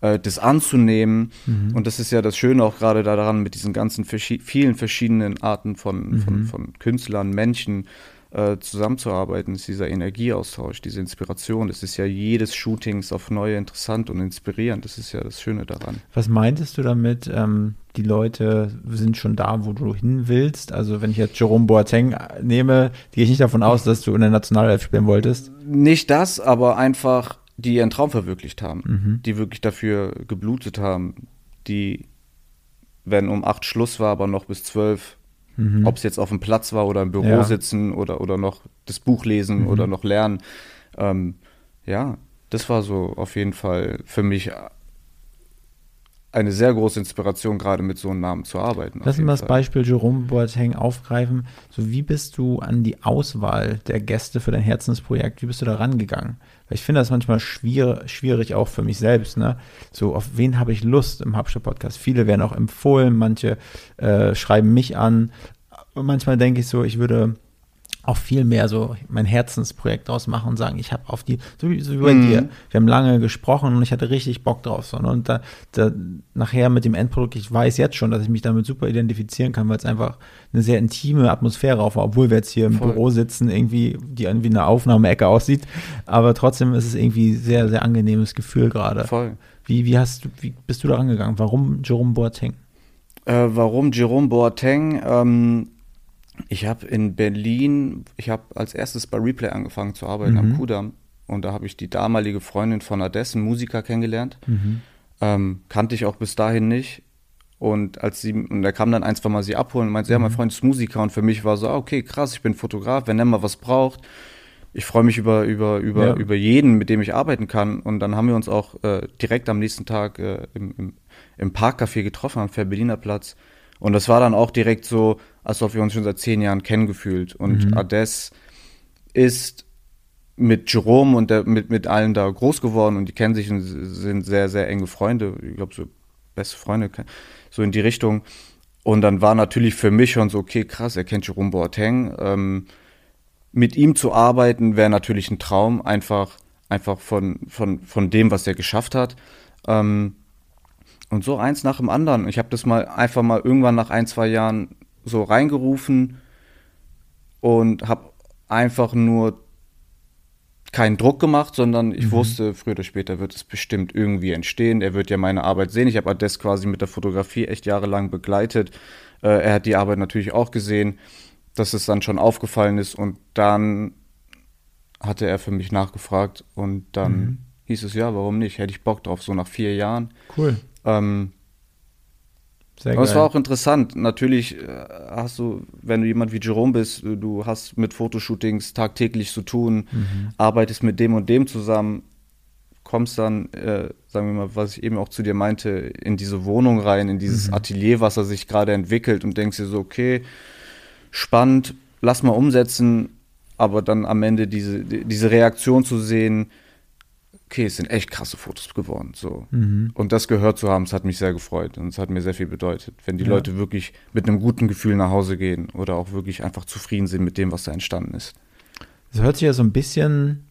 äh, das anzunehmen. Und das ist ja das Schöne auch gerade daran, mit diesen ganzen verschi vielen verschiedenen Arten von, von, von Künstlern, Menschen äh, zusammenzuarbeiten, ist dieser Energieaustausch, diese Inspiration. Das ist ja jedes Shootings auf neue interessant und inspirierend. Das ist ja das Schöne daran. Was meintest du damit, ähm, die Leute sind schon da, wo du hin willst? Also wenn ich jetzt Jerome Boateng nehme, gehe ich nicht davon aus, dass du in der Nationalelf spielen wolltest. Nicht das, aber einfach, die ihren Traum verwirklicht haben, die wirklich dafür geblutet haben, die, wenn um acht Schluss war, aber noch bis zwölf, ob es jetzt auf dem Platz war oder im Büro Ja. sitzen oder, oder noch das Buch lesen oder noch lernen. Ähm, ja, das war so auf jeden Fall für mich eine sehr große Inspiration, gerade mit so einem Namen zu arbeiten. Lass uns das Fall. Beispiel Jerome Boateng aufgreifen. So, wie bist du an die Auswahl der Gäste für dein Herzensprojekt, wie bist du da rangegangen? Weil ich finde das manchmal schwier schwierig, auch für mich selbst, ne? So, auf wen habe ich Lust im Hauptstadt-Podcast? Viele werden auch empfohlen, manche äh, schreiben mich an. Und manchmal denke ich so, ich würde auch viel mehr so mein Herzensprojekt draus machen und sagen, ich habe auf die, so wie, so wie bei Mhm. dir, wir haben lange gesprochen und ich hatte richtig Bock drauf. So, ne? und da, da nachher mit dem Endprodukt, ich weiß jetzt schon, dass ich mich damit super identifizieren kann, weil es einfach eine sehr intime Atmosphäre auf war, obwohl wir jetzt hier im Voll. Büro sitzen, irgendwie, die irgendwie eine Aufnahmeecke aussieht. Aber trotzdem ist es irgendwie sehr, sehr angenehmes Gefühl gerade. Voll. Wie, wie hast du, wie bist du da rangegangen? Warum Jerome Boateng? Äh, warum Jerome Boateng? Ähm, ich habe in Berlin, ich habe als erstes bei Replay angefangen zu arbeiten am Kudamm. Und da habe ich die damalige Freundin von Adessen, Musiker, kennengelernt. Ähm, kannte ich auch bis dahin nicht. Und als sie, und er kam dann ein, zwei Mal sie abholen und meinte, ja, mein Freund ist Musiker. Und für mich war so, ah, okay, krass, ich bin Fotograf, wenn er mal was braucht. Ich freue mich über, über, über, Ja. über jeden, mit dem ich arbeiten kann. Und dann haben wir uns auch äh, direkt am nächsten Tag äh, im, im, im Parkcafé getroffen am Berliner Platz. Und das war dann auch direkt so, als ob wir uns schon seit zehn Jahren kennen gefühlt. Und Ades ist mit Jerome und der, mit, mit allen da groß geworden und die kennen sich und sind sehr, sehr enge Freunde. Ich glaube, so beste Freunde, so in die Richtung. Und dann war natürlich für mich schon so, okay, krass, er kennt Jerome Boateng. Ähm, mit ihm zu arbeiten wäre natürlich ein Traum, einfach, einfach von, von, von dem, was er geschafft hat. Ähm, und so eins nach dem anderen. Ich habe das mal einfach mal irgendwann nach ein, zwei Jahren so reingerufen und habe einfach nur keinen Druck gemacht, sondern ich wusste, früher oder später wird es bestimmt irgendwie entstehen. Er wird ja meine Arbeit sehen. Ich habe das quasi mit der Fotografie echt jahrelang begleitet. Äh, er hat die Arbeit natürlich auch gesehen, dass es dann schon aufgefallen ist und dann hatte er für mich nachgefragt und dann hieß es ja, warum nicht? Hätte ich Bock drauf, so nach vier Jahren. Cool. Ähm, Sehr aber geil. es war auch interessant. Natürlich äh, hast du, wenn du jemand wie Jerome bist, du- du hast mit Fotoshootings tagtäglich zu tun, arbeitest mit dem und dem zusammen, kommst dann, äh, sagen wir mal, was ich eben auch zu dir meinte, in diese Wohnung rein, in dieses Atelier, was er sich gerade entwickelt und denkst dir so, okay, spannend, lass mal umsetzen, aber dann am Ende diese, die- diese Reaktion zu sehen, okay, es sind echt krasse Fotos geworden. So. Und das gehört zu haben, es hat mich sehr gefreut und es hat mir sehr viel bedeutet. Wenn die Ja. Leute wirklich mit einem guten Gefühl nach Hause gehen oder auch wirklich einfach zufrieden sind mit dem, was da entstanden ist. Das hört sich ja so ein bisschen,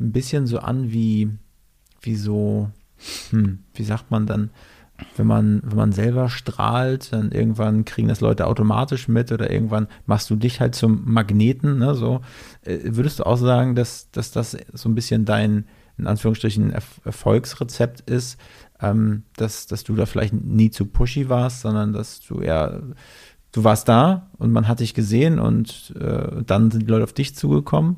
ein bisschen so an wie, wie so, hm, wie sagt man dann, wenn man, wenn man selber strahlt, dann irgendwann kriegen das Leute automatisch mit oder irgendwann machst du dich halt zum Magneten, ne, so. Äh, Würdest du auch sagen, dass, dass das so ein bisschen dein, in Anführungsstrichen, Erf Erfolgsrezept ist, ähm, dass, dass du da vielleicht nie zu pushy warst, sondern dass du eher, du warst da und man hat dich gesehen und äh, dann sind die Leute auf dich zugekommen?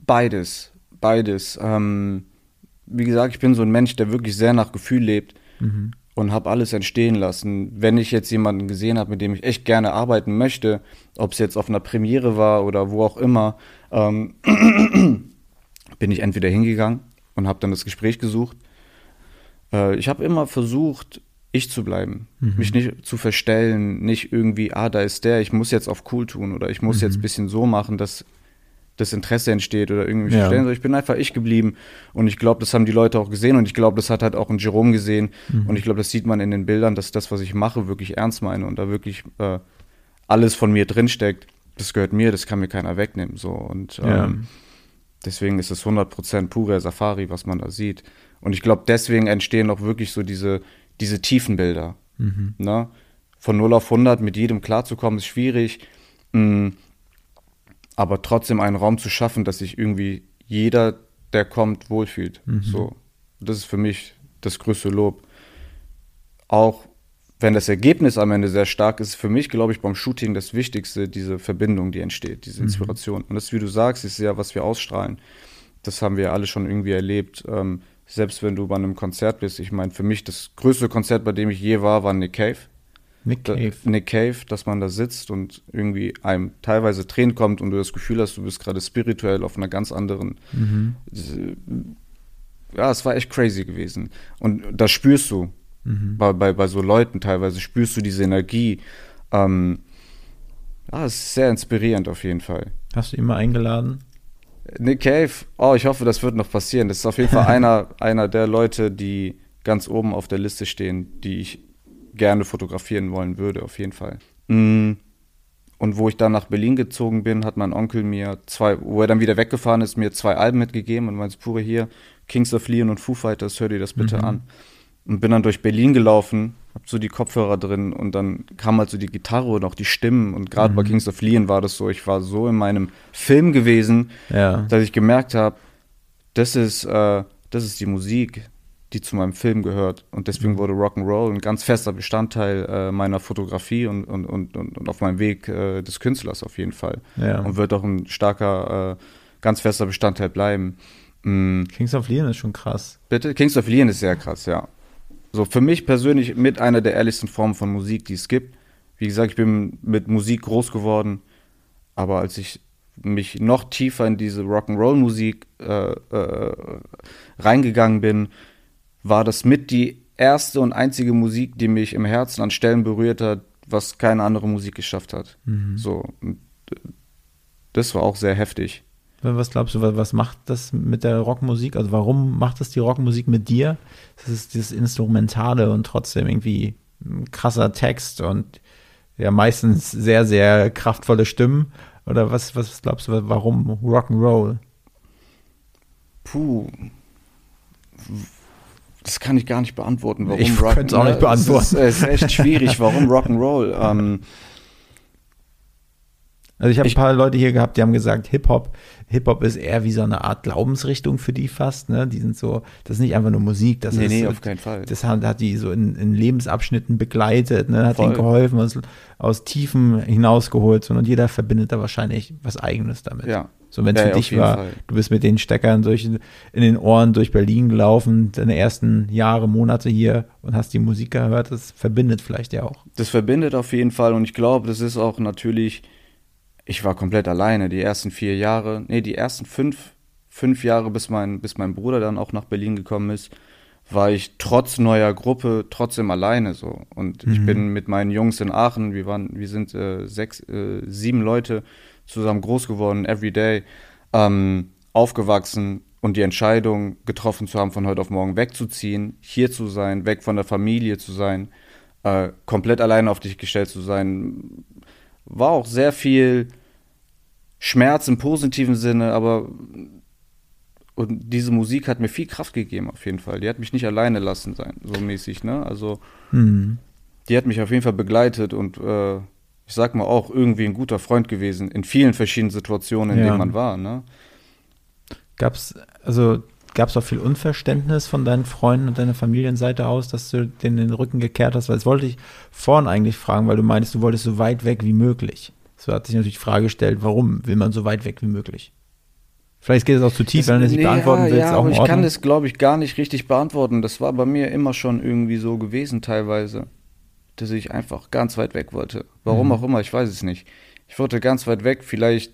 Beides, beides. Ähm, wie gesagt, ich bin so ein Mensch, der wirklich sehr nach Gefühl lebt und habe alles entstehen lassen. Wenn ich jetzt jemanden gesehen habe, mit dem ich echt gerne arbeiten möchte, ob es jetzt auf einer Premiere war oder wo auch immer, ähm, bin ich entweder hingegangen und habe dann das Gespräch gesucht. Äh, ich habe immer versucht, ich zu bleiben, mich nicht zu verstellen, nicht irgendwie, ah, da ist der, ich muss jetzt auf cool tun oder ich muss jetzt ein bisschen so machen, dass das Interesse entsteht oder irgendwie Ja. verstellen. Ich bin einfach ich geblieben und ich glaube, das haben die Leute auch gesehen und ich glaube, das hat halt auch ein Jerome gesehen und ich glaube, das sieht man in den Bildern, dass das, was ich mache, wirklich ernst meine und da wirklich äh, alles von mir drinsteckt. Das gehört mir, das kann mir keiner wegnehmen. So und ähm, Ja. Deswegen ist es 100% pure Safari, was man da sieht. Und ich glaube, deswegen entstehen auch wirklich so diese, diese tiefen Bilder. Ne? Von 0 auf 100 mit jedem klarzukommen, ist schwierig. Mm, aber trotzdem einen Raum zu schaffen, dass sich irgendwie jeder, der kommt, wohlfühlt. So. Das ist für mich das größte Lob. Auch wenn das Ergebnis am Ende sehr stark ist, für mich, glaube ich, beim Shooting das Wichtigste, diese Verbindung, die entsteht, diese Inspiration. Und das, wie du sagst, ist ja, was wir ausstrahlen. Das haben wir alle schon irgendwie erlebt. Ähm, selbst wenn du bei einem Konzert bist. Ich meine, für mich das größte Konzert, bei dem ich je war, war Nick Cave. Nick Da- Cave. Nick Cave, dass man da sitzt und irgendwie einem teilweise Tränen kommt und du das Gefühl hast, du bist gerade spirituell auf einer ganz anderen. Ja, es war echt crazy gewesen. Und das spürst du. Bei, bei, bei so Leuten teilweise spürst du diese Energie. Ähm, ja, es ist sehr inspirierend auf jeden Fall. Hast du ihn mal eingeladen? Nick Cave, oh, ich hoffe, das wird noch passieren. Das ist auf jeden Fall *laughs* einer, einer der Leute, die ganz oben auf der Liste stehen, die ich gerne fotografieren wollen würde, auf jeden Fall. Mm, Und wo ich dann nach Berlin gezogen bin, hat mein Onkel mir zwei, wo er dann wieder weggefahren ist, mir zwei Alben mitgegeben und meinte, pure hier, Kings of Leon und Foo Fighters, hör dir das bitte Mhm. an. Und bin dann durch Berlin gelaufen, hab so die Kopfhörer drin und dann kam halt so die Gitarre und auch die Stimmen. Und gerade Mhm. bei Kings of Leon war das so, ich war so in meinem Film gewesen, Ja. dass ich gemerkt habe, das ist, äh, das ist die Musik, die zu meinem Film gehört. Und Mhm. deswegen wurde Rock'n'Roll ein ganz fester Bestandteil äh, meiner Fotografie und, und, und, und, auf meinem Weg äh, des Künstlers auf jeden Fall. Ja. Und wird auch ein starker, äh, ganz fester Bestandteil bleiben. Mm, Kings of Leon ist schon krass. bitte? Kings of Leon ist sehr krass, ja. So, für mich persönlich mit einer der ehrlichsten Formen von Musik, die es gibt. Wie gesagt, ich bin mit Musik groß geworden, aber als ich mich noch tiefer in diese Rock'n'Roll-Musik äh, äh, reingegangen bin, war das mit die erste und einzige Musik, die mich im Herzen an Stellen berührt hat, was keine andere Musik geschafft hat. So, und, äh, das war auch sehr heftig. Was glaubst du, wa- was macht das mit der Rockmusik? Also warum macht das die Rockmusik mit dir? Das ist dieses Instrumentale und trotzdem irgendwie ein krasser Text und ja meistens sehr, sehr kraftvolle Stimmen. Oder was, was glaubst du, warum Rock'n'Roll? Puh. Das kann ich gar nicht beantworten, warum Ich könnte es auch nicht beantworten. Es ist, es ist echt schwierig, warum *laughs* Rock'n'Roll. Ähm, Also ich habe ein paar Leute hier gehabt, die haben gesagt, Hip-Hop, Hip-Hop ist eher wie so eine Art Glaubensrichtung für die fast, ne? Die sind so, das ist nicht einfach nur Musik, das Nee, ist nee, auf keinen Fall. Das hat, hat die so in, in Lebensabschnitten begleitet, ne? Hat Voll. ihnen geholfen, aus, aus Tiefen hinausgeholt so, und jeder verbindet da wahrscheinlich was Eigenes damit. Ja. So wenn es Ja, für dich war, Fall. du bist mit den Steckern durch, in den Ohren durch Berlin gelaufen, deine ersten Jahre, Monate hier und hast die Musik gehört, das verbindet vielleicht ja auch. das verbindet auf jeden Fall und ich glaube, das ist auch natürlich, ich war komplett alleine. Die ersten vier Jahre, nee, die ersten fünf, fünf Jahre, bis mein, bis mein Bruder dann auch nach Berlin gekommen ist, war ich trotz neuer Gruppe trotzdem alleine so. Und ich bin mit meinen Jungs in Aachen, wir waren, wir sind äh, sechs, äh, sieben Leute zusammen groß geworden, everyday, ähm, aufgewachsen. Und die Entscheidung getroffen zu haben, von heute auf morgen wegzuziehen, hier zu sein, weg von der Familie zu sein, äh, komplett alleine auf dich gestellt zu sein, war auch sehr viel Schmerz im positiven Sinne, aber und diese Musik hat mir viel Kraft gegeben auf jeden Fall. Die hat mich nicht alleine lassen sein, so mäßig, ne? Also Hm. die hat mich auf jeden Fall begleitet und äh, ich sag mal auch irgendwie ein guter Freund gewesen in vielen verschiedenen Situationen, in Ja. denen man war, ne? Gab's, also gab's auch viel Unverständnis von deinen Freunden und deiner Familienseite aus, dass du denen den Rücken gekehrt hast? Weil das wollte ich vorhin eigentlich fragen, weil du meinst, du wolltest so weit weg wie möglich. So hat sich natürlich die Frage gestellt, warum will man so weit weg wie möglich? Vielleicht geht es auch zu tief, wenn du das nicht Nee, beantworten ja, willst, ja, auch aber ich kann das, glaube ich, gar nicht richtig beantworten. Das war bei mir immer schon irgendwie so gewesen teilweise, dass ich einfach ganz weit weg wollte. Warum Mhm. auch immer, ich weiß es nicht. Ich wollte ganz weit weg, vielleicht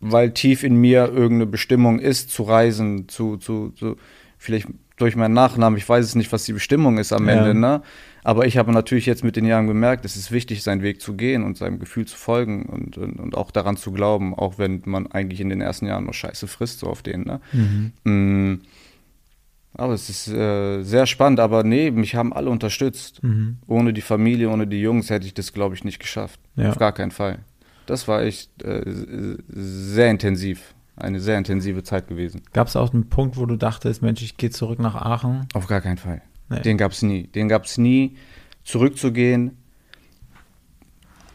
weil tief in mir irgendeine Bestimmung ist, zu reisen, zu, zu, zu vielleicht durch meinen Nachnamen, ich weiß es nicht, was die Bestimmung ist am Ja. Ende, ne? Aber ich habe natürlich jetzt mit den Jahren gemerkt, es ist wichtig, seinen Weg zu gehen und seinem Gefühl zu folgen und, und, und auch daran zu glauben, auch wenn man eigentlich in den ersten Jahren noch Scheiße frisst, so auf denen, ne? Mm, Aber es ist äh, sehr spannend, aber nee, mich haben alle unterstützt. Mhm. Ohne die Familie, ohne die Jungs hätte ich das, glaube ich, nicht geschafft. Ja. Auf gar keinen Fall. Das war echt äh, sehr intensiv. Eine sehr intensive Zeit gewesen. Gab es auch einen Punkt, wo du dachtest, Mensch, ich gehe zurück nach Aachen? Auf gar keinen Fall. Nee. Den gab es nie. Den gab es nie, zurückzugehen.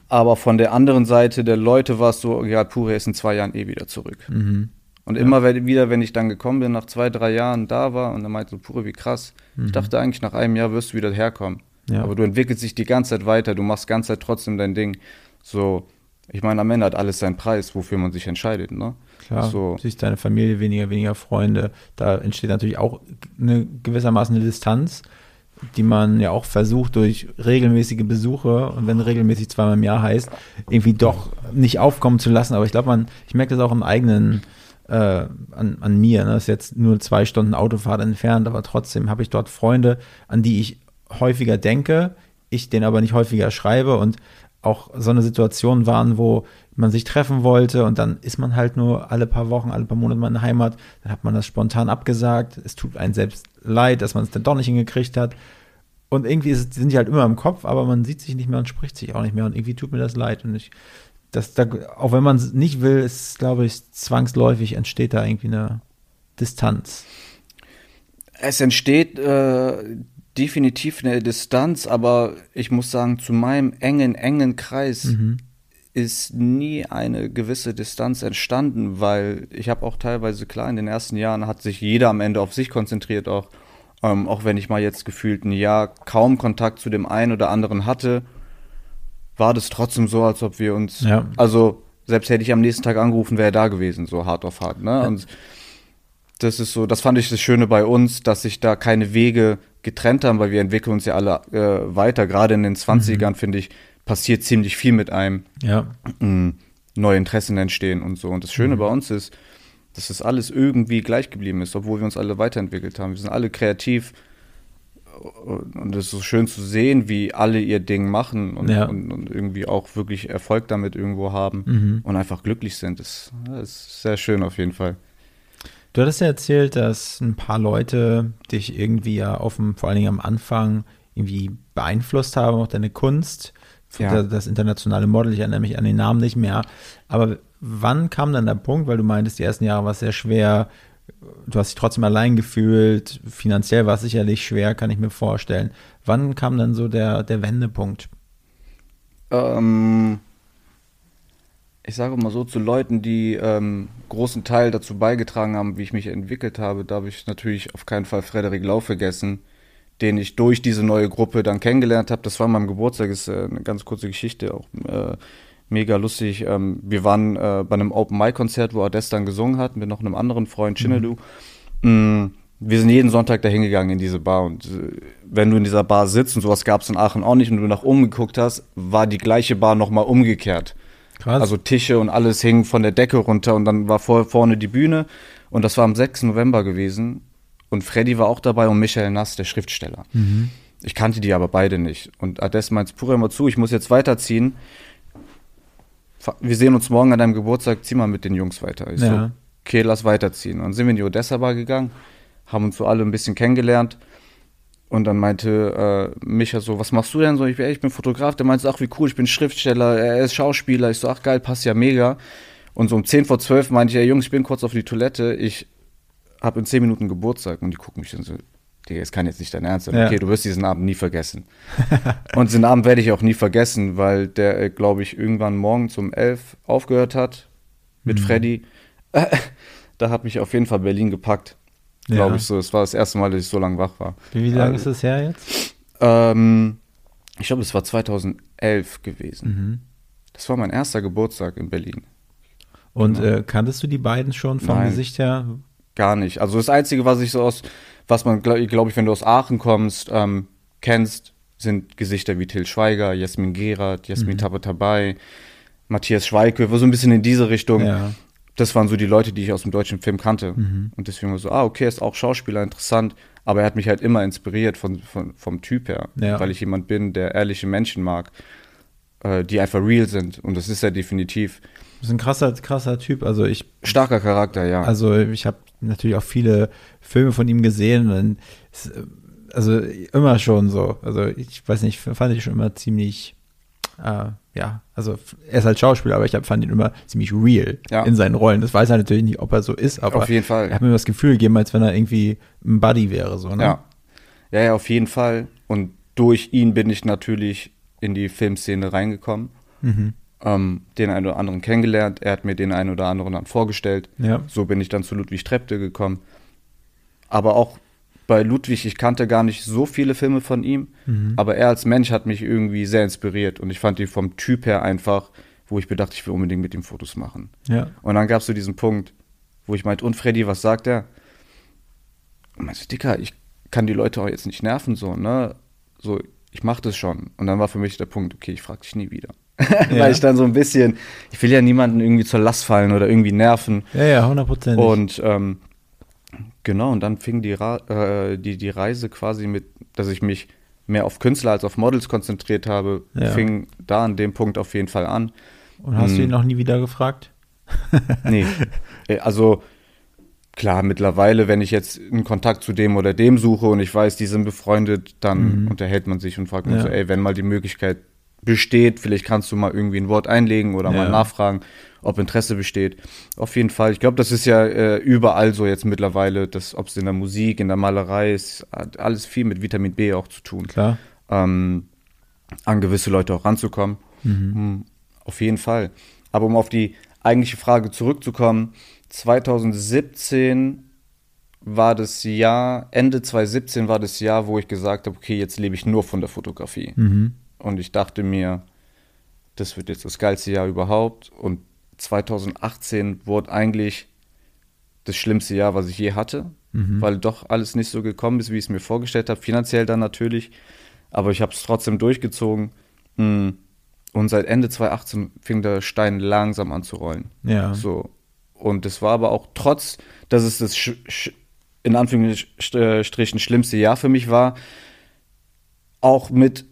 Aber von der anderen Seite der Leute war es so, ja, Pure ist in zwei Jahren eh wieder zurück. Mhm. Und immer wenn- wieder, wenn ich dann gekommen bin, nach zwei, drei Jahren da war und dann meinte so, Pure, wie krass. Ich dachte eigentlich, nach einem Jahr wirst du wieder herkommen. Mhm. Ja. Aber du entwickelst dich die ganze Zeit weiter, du machst die ganze Zeit trotzdem dein Ding. So, ich meine, am Ende hat alles seinen Preis, wofür man sich entscheidet, ne? Klar, So. siehst deine Familie weniger, weniger Freunde. Da entsteht natürlich auch eine gewissermaßen eine Distanz, die man ja auch versucht durch regelmäßige Besuche und wenn regelmäßig zweimal im Jahr heißt, irgendwie doch nicht aufkommen zu lassen. Aber ich glaube, man, ich merke das auch im eigenen äh, an, an mir. Ne? Das ist jetzt nur zwei Stunden Autofahrt entfernt, aber trotzdem habe ich dort Freunde, an die ich häufiger denke, ich denen aber nicht häufiger schreibe und auch so eine Situation waren, wo man sich treffen wollte und dann ist man halt nur alle paar Wochen, alle paar Monate mal in der Heimat, dann hat man das spontan abgesagt. Es tut einem selbst leid, dass man es dann doch nicht hingekriegt hat. Und irgendwie ist, sind die halt immer im Kopf, aber man sieht sich nicht mehr und spricht sich auch nicht mehr und irgendwie tut mir das leid. Und ich das, da, auch wenn man es nicht will, ist, glaube ich, zwangsläufig entsteht da irgendwie eine Distanz. Es entsteht äh, definitiv eine Distanz, aber ich muss sagen, zu meinem engen, engen Kreis Mhm. ist nie eine gewisse Distanz entstanden, weil ich habe auch teilweise, klar, in den ersten Jahren hat sich jeder am Ende auf sich konzentriert, auch, ähm, auch wenn ich mal jetzt gefühlt ein Jahr kaum Kontakt zu dem einen oder anderen hatte, war das trotzdem so, als ob wir uns, Ja. also selbst hätte ich am nächsten Tag angerufen, wäre er da gewesen, so hart auf hart, ne? Und das ist so, das fand ich das Schöne bei uns, dass sich da keine Wege getrennt haben, weil wir entwickeln uns ja alle äh, weiter. Gerade in den 20ern, finde ich, passiert ziemlich viel mit einem, Ja. mh, neue Interessen entstehen und so. Und das Schöne bei uns ist, dass das alles irgendwie gleich geblieben ist, obwohl wir uns alle weiterentwickelt haben. Wir sind alle kreativ und es ist so schön zu sehen, wie alle ihr Ding machen und, Ja. und, und irgendwie auch wirklich Erfolg damit irgendwo haben Mhm. und einfach glücklich sind. Das, das ist sehr schön auf jeden Fall. Du hattest ja erzählt, dass ein paar Leute dich irgendwie ja auf dem, vor allen Dingen am Anfang irgendwie beeinflusst haben, auch deine Kunst. Ja. Das, internationale Model, ich erinnere mich an den Namen nicht mehr. Aber wann kam dann der Punkt, weil du meintest, die ersten Jahre war es sehr schwer, du hast dich trotzdem allein gefühlt, finanziell war es sicherlich schwer, kann ich mir vorstellen. Wann kam dann so der, der Wendepunkt? Ähm, ich sage mal so, zu Leuten, die ähm, großen Teil dazu beigetragen haben, wie ich mich entwickelt habe, darf ich natürlich auf keinen Fall Frederik Lau vergessen, den ich durch diese neue Gruppe dann kennengelernt habe. Das war an meinem Geburtstag, ist äh, eine ganz kurze Geschichte, auch äh, mega lustig. Ähm, wir waren äh, bei einem Open-Mic-Konzert, wo Ades dann gesungen hat, mit noch einem anderen Freund, Chinedu. Mm, wir sind jeden Sonntag da hingegangen in diese Bar und äh, wenn du in dieser Bar sitzt und sowas gab es in Aachen auch nicht und du nach oben geguckt hast, war die gleiche Bar nochmal umgekehrt. Krass. Also Tische und alles hing von der Decke runter und dann war vor, vorne die Bühne und das war am 6. November gewesen und Freddy war auch dabei und Michael Nass, der Schriftsteller. Ich kannte die aber beide nicht und Ades meint, Pura immer zu, ich muss jetzt weiterziehen. Wir sehen uns morgen an deinem Geburtstag, zieh mal mit den Jungs weiter. Ich Ja. so, okay, lass weiterziehen. Und dann sind wir in die Odessa Bar gegangen, haben uns so alle ein bisschen kennengelernt. Und dann meinte äh, Micha so, was machst du denn so? Ich, ey, ich bin Fotograf. Der meinte, ach wie cool, ich bin Schriftsteller, er ist Schauspieler. Ich so, ach geil, passt ja mega. Und so um 10 vor 12 meinte ich, ey Jungs, ich bin kurz auf die Toilette. Ich habe in 10 Minuten Geburtstag. Und die gucken mich dann so, Digga, es kann jetzt nicht dein Ernst sein. Ja. Okay, du wirst diesen Abend nie vergessen. *laughs* Und diesen Abend werde ich auch nie vergessen, weil der, glaube ich, irgendwann morgens um 11 aufgehört hat mit Freddy. *laughs* da hat mich auf jeden Fall Berlin gepackt. Glaube Ja. ich so. Es war das erste Mal, dass ich so lange wach war. Wie, lange äh, ist das her jetzt? Ähm, ich glaube, es war 2011 gewesen. Mhm. Das war mein erster Geburtstag in Berlin. Und Genau. äh, kanntest du die beiden schon vom Nein. Gesicht her? Gar nicht. Also das Einzige, was ich so aus, was man, glaube glaub ich, wenn du aus Aachen kommst, ähm, kennst, sind Gesichter wie Till Schweiger, Jasmin Gerard, Jasmin Mhm. Tabatabai, Matthias Schweighöfer, so ein bisschen in diese Richtung. Ja. Das waren so die Leute, die ich aus dem deutschen Film kannte. Mhm. Und deswegen war so, ah, okay, ist auch Schauspieler, interessant. Aber er hat mich halt immer inspiriert von, von, vom Typ her. Ja. Weil ich jemand bin, der ehrliche Menschen mag, äh, die einfach real sind. Und das ist er definitiv. Das ist ein krasser, krasser Typ. Also ich Starker Charakter, ja. Also ich habe natürlich auch viele Filme von ihm gesehen und es, äh, also immer schon so. Also ich weiß nicht, fand ich schon immer ziemlich, äh, ja, also er ist halt Schauspieler, aber ich hab, fand ihn immer ziemlich real Ja. in seinen Rollen. Das weiß er natürlich nicht, ob er so ist, aber Auf jeden Fall. er hat mir das Gefühl gegeben, als wenn er irgendwie ein Buddy wäre. So, ne? Ja. ja, ja, auf jeden Fall. Und durch ihn bin ich natürlich in die Filmszene reingekommen. Mhm. Ähm, den einen oder anderen kennengelernt. Er hat mir den einen oder anderen dann vorgestellt. Ja. So bin ich dann zu Ludwig Trepte gekommen. Aber auch bei Ludwig, ich kannte gar nicht so viele Filme von ihm, Mhm. aber er als Mensch hat mich irgendwie sehr inspiriert und ich fand ihn vom Typ her einfach, wo ich bedachte, ich will unbedingt mit ihm Fotos machen. Ja. Und dann gab es so diesen Punkt, wo ich meinte, und Freddy, was sagt er? Und meinte, Dicker, ich kann die Leute auch jetzt nicht nerven, so, ne? So, ich mach das schon. Und dann war für mich der Punkt, okay, ich frag dich nie wieder. *laughs* Ja. Weil ich dann so ein bisschen, ich will ja niemanden irgendwie zur Last fallen oder irgendwie nerven. Ja, ja, hundertprozentig. Und ähm, genau, und dann fing die, äh, die, die Reise quasi mit, dass ich mich mehr auf Künstler als auf Models konzentriert habe, Ja. fing da an dem Punkt auf jeden Fall an. Und hast du hm. ihn noch nie wieder gefragt? *laughs* Nee. Äh, Also klar, mittlerweile, wenn ich jetzt einen Kontakt zu dem oder dem suche und ich weiß, die sind befreundet, dann Mhm. unterhält man sich und fragt mich Ja. so, ey, wenn mal die Möglichkeit besteht, vielleicht kannst du mal irgendwie ein Wort einlegen oder Ja. mal nachfragen, ob Interesse besteht. Auf jeden Fall. Ich glaube, das ist ja äh, überall so jetzt mittlerweile, dass ob es in der Musik, in der Malerei ist, hat alles viel mit Vitamin B auch zu tun Klar. ähm, an gewisse Leute auch ranzukommen. Mhm. Auf jeden Fall. Aber um auf die eigentliche Frage zurückzukommen, 2017 war das Jahr, Ende 2017 war das Jahr, wo ich gesagt habe, okay, jetzt lebe ich nur von der Fotografie. Mhm. Und ich dachte mir, das wird jetzt das geilste Jahr überhaupt. Und 2018 wurde eigentlich das schlimmste Jahr, was ich je hatte, weil doch alles nicht so gekommen ist, wie ich es mir vorgestellt habe. Finanziell dann natürlich, aber ich habe es trotzdem durchgezogen. Mm. Und seit Ende 2018 fing der Stein langsam an zu rollen. Ja. So. Und es war aber auch trotz, dass es das in Anführungsstrichen schlimmste Jahr für mich war, auch mit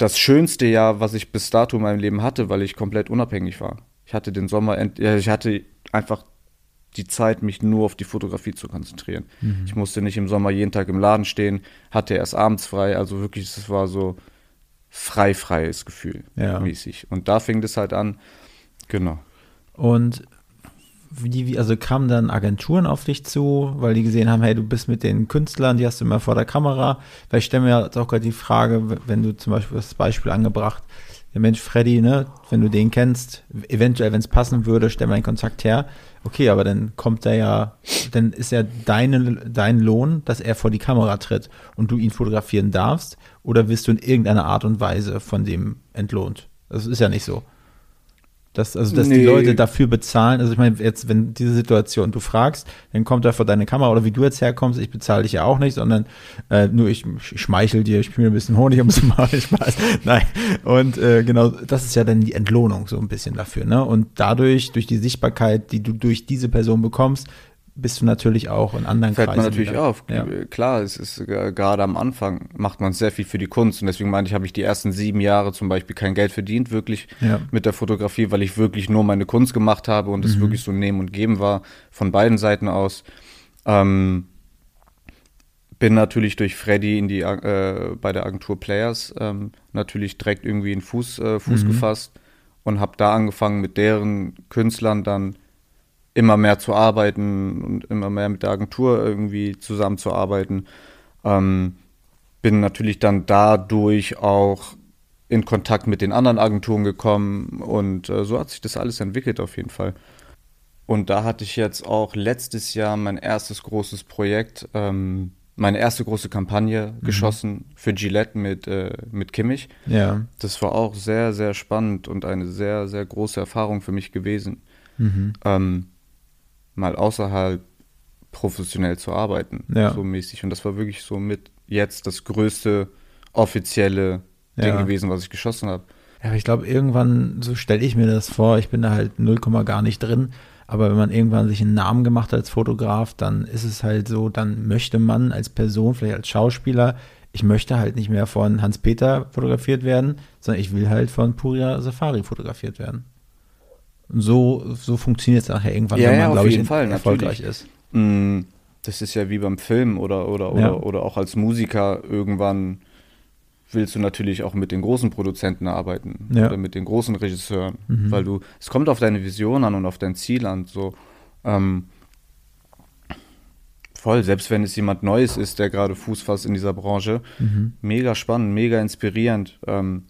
das schönste Jahr, was ich bis dato in meinem Leben hatte, weil ich komplett unabhängig war. Ich hatte den Sommer, ich hatte einfach die Zeit, mich nur auf die Fotografie zu konzentrieren. Mhm. Ich musste nicht im Sommer jeden Tag im Laden stehen, hatte erst abends frei, also wirklich, es war so frei, freies Gefühl, Ja. mäßig. Und da fing das halt an, genau. Und wie, wie, also kamen dann Agenturen auf dich zu, weil die gesehen haben, hey, du bist mit den Künstlern, die hast du immer vor der Kamera. Weil ich stelle mir jetzt auch gerade die Frage, wenn du zum Beispiel das Beispiel angebracht, der Mensch Freddy, ne, wenn du den kennst, eventuell, wenn es passen würde, stell mal einen Kontakt her. Okay, aber dann kommt er ja, dann ist ja deine, dein Lohn, dass er vor die Kamera tritt und du ihn fotografieren darfst, oder wirst du in irgendeiner Art und Weise von dem entlohnt? Das ist ja nicht so. Dass, also, dass die Nee. Leute dafür bezahlen, also ich meine, jetzt, wenn diese Situation, du fragst, dann kommt er vor deine Kamera oder wie du jetzt herkommst, ich bezahle dich ja auch nicht, sondern äh, nur ich, ich schmeichel dir, ich spiele mir ein bisschen Honig ums Maul, *laughs* Spaß. Nein. Und äh, genau, das ist ja dann die Entlohnung so ein bisschen dafür, ne? Und dadurch, durch die Sichtbarkeit, die du durch diese Person bekommst, bist du natürlich auch in anderen fällt man Kreisen natürlich wieder. auf. Ja. Klar, es ist äh, gerade am Anfang macht man sehr viel für die Kunst und deswegen meine ich, habe ich die ersten sieben Jahre zum Beispiel kein Geld verdient, wirklich Ja. mit der Fotografie, weil ich wirklich nur meine Kunst gemacht habe und es Mhm. wirklich so Nehmen und Geben war von beiden Seiten aus. Ähm, bin natürlich durch Freddy in die äh, bei der Agentur Players ähm, natürlich direkt irgendwie in Fuß, äh, Fuß Mhm. gefasst und habe da angefangen mit deren Künstlern dann immer mehr zu arbeiten und immer mehr mit der Agentur irgendwie zusammenzuarbeiten. Ähm, bin natürlich dann dadurch auch in Kontakt mit den anderen Agenturen gekommen und äh, so hat sich das alles entwickelt auf jeden Fall. Und da hatte ich jetzt auch letztes Jahr mein erstes großes Projekt, ähm, meine erste große Kampagne geschossen für Gillette mit, äh, mit Kimmich. Ja. Das war auch sehr, sehr spannend und eine sehr, sehr große Erfahrung für mich gewesen, Mhm. ähm, mal außerhalb professionell zu arbeiten, Ja. so mäßig. Und das war wirklich so mit jetzt das größte offizielle Ding Ja. gewesen, was ich geschossen habe. Ja, aber ich glaube, irgendwann, so stelle ich mir das vor, ich bin da halt 0, gar nicht drin, aber wenn man irgendwann sich einen Namen gemacht hat als Fotograf, dann ist es halt so, dann möchte man als Person, vielleicht als Schauspieler, ich möchte halt nicht mehr von Hans-Peter fotografiert werden, sondern ich will halt von Puria Safari fotografiert werden. So, so funktioniert es nachher irgendwann, Ja, wenn ja, man, auf glaube ich, jeden Fall, erfolgreich natürlich. ist. Mm, Das ist ja wie beim Film oder, oder, oder, Ja. oder auch als Musiker irgendwann willst du natürlich auch mit den großen Produzenten arbeiten Ja. oder mit den großen Regisseuren, Mhm. weil du, es kommt auf deine Vision an und auf dein Ziel an, so, ähm, voll, selbst wenn es jemand Neues ist, der gerade Fuß fasst in dieser Branche, Mhm. mega spannend, mega inspirierend, ähm,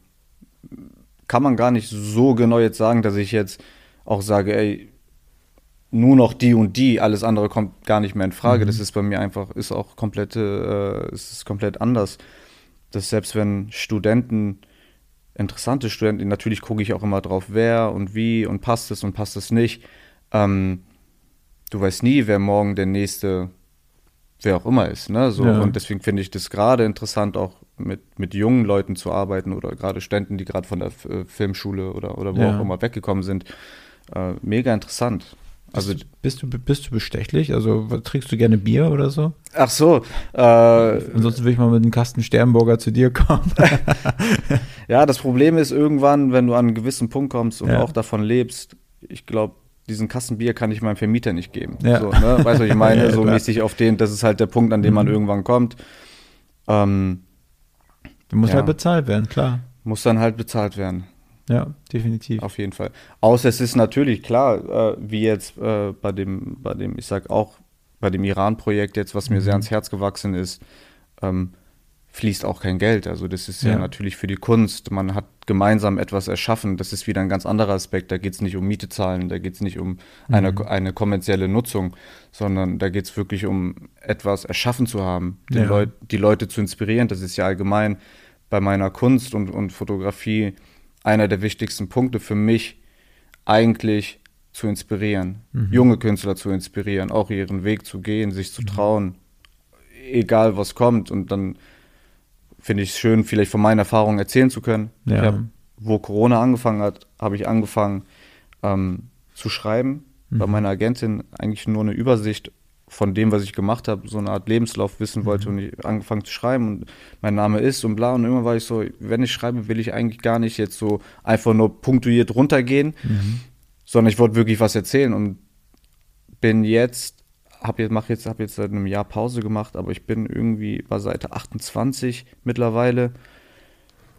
kann man gar nicht so genau jetzt sagen, dass ich jetzt auch sage, ey, nur noch die und die, alles andere kommt gar nicht mehr in Frage. Mhm. Das ist bei mir einfach, ist auch komplette, äh, ist komplett anders. Dass selbst wenn Studenten, interessante Studenten, natürlich gucke ich auch immer drauf, wer und wie und passt es und passt es nicht. Ähm, du weißt nie, wer morgen der nächste, wer auch immer ist, ne? So, Ja. und deswegen finde ich das gerade interessant, auch mit, mit jungen Leuten zu arbeiten oder gerade Studenten, die gerade von der F- äh, Filmschule oder, oder wo Ja. auch immer weggekommen sind. Äh, mega interessant. Also, Bist du, bist du bestechlich? Also trinkst du gerne Bier oder so? ach so, äh, Ansonsten würde ich mal mit einem Kasten Sternburger zu dir kommen. *laughs* ja, das Problem ist irgendwann, wenn du an einen gewissen Punkt kommst und Ja. auch davon lebst, ich glaube, diesen Kasten Bier kann ich meinem Vermieter nicht geben. Ja. So, ne? Weißt du, was ich meine? *laughs* Ja, so klar. mäßig auf den, das ist halt der Punkt, an dem man Mhm. irgendwann kommt. Ähm, Du musst Ja. halt bezahlt werden, klar. muss dann halt bezahlt werden. Ja, definitiv. Auf jeden Fall. Außer es ist natürlich klar, äh, wie jetzt äh, bei dem, bei dem, ich sag auch, bei dem Iran-Projekt jetzt, was mir sehr ans Herz gewachsen ist, ähm, fließt auch kein Geld. Also das ist ja. Ja. natürlich für die Kunst. Man hat gemeinsam etwas erschaffen. Das ist wieder ein ganz anderer Aspekt. Da geht es nicht um Miete zahlen, da geht es nicht um eine, eine kommerzielle Nutzung, sondern da geht es wirklich um etwas erschaffen zu haben, Ja. Leut, die Leute zu inspirieren. Das ist ja allgemein bei meiner Kunst und, und Fotografie einer der wichtigsten Punkte für mich, eigentlich zu inspirieren, junge Künstler zu inspirieren, auch ihren Weg zu gehen, sich zu trauen, egal was kommt. Und dann finde ich es schön, vielleicht von meinen Erfahrungen erzählen zu können. Ja. Ich hab, wo Corona angefangen hat, habe ich angefangen ähm, zu schreiben. Bei meiner Agentin eigentlich nur eine Übersicht von dem, was ich gemacht habe, so eine Art Lebenslauf wissen wollte und ich angefangen zu schreiben und mein Name ist und bla. Und immer war ich so, wenn ich schreibe, will ich eigentlich gar nicht jetzt so einfach nur punktuiert runtergehen, sondern ich wollte wirklich was erzählen und bin jetzt, habe jetzt, mach jetzt, habe jetzt seit einem Jahr Pause gemacht, aber ich bin irgendwie bei Seite 28 mittlerweile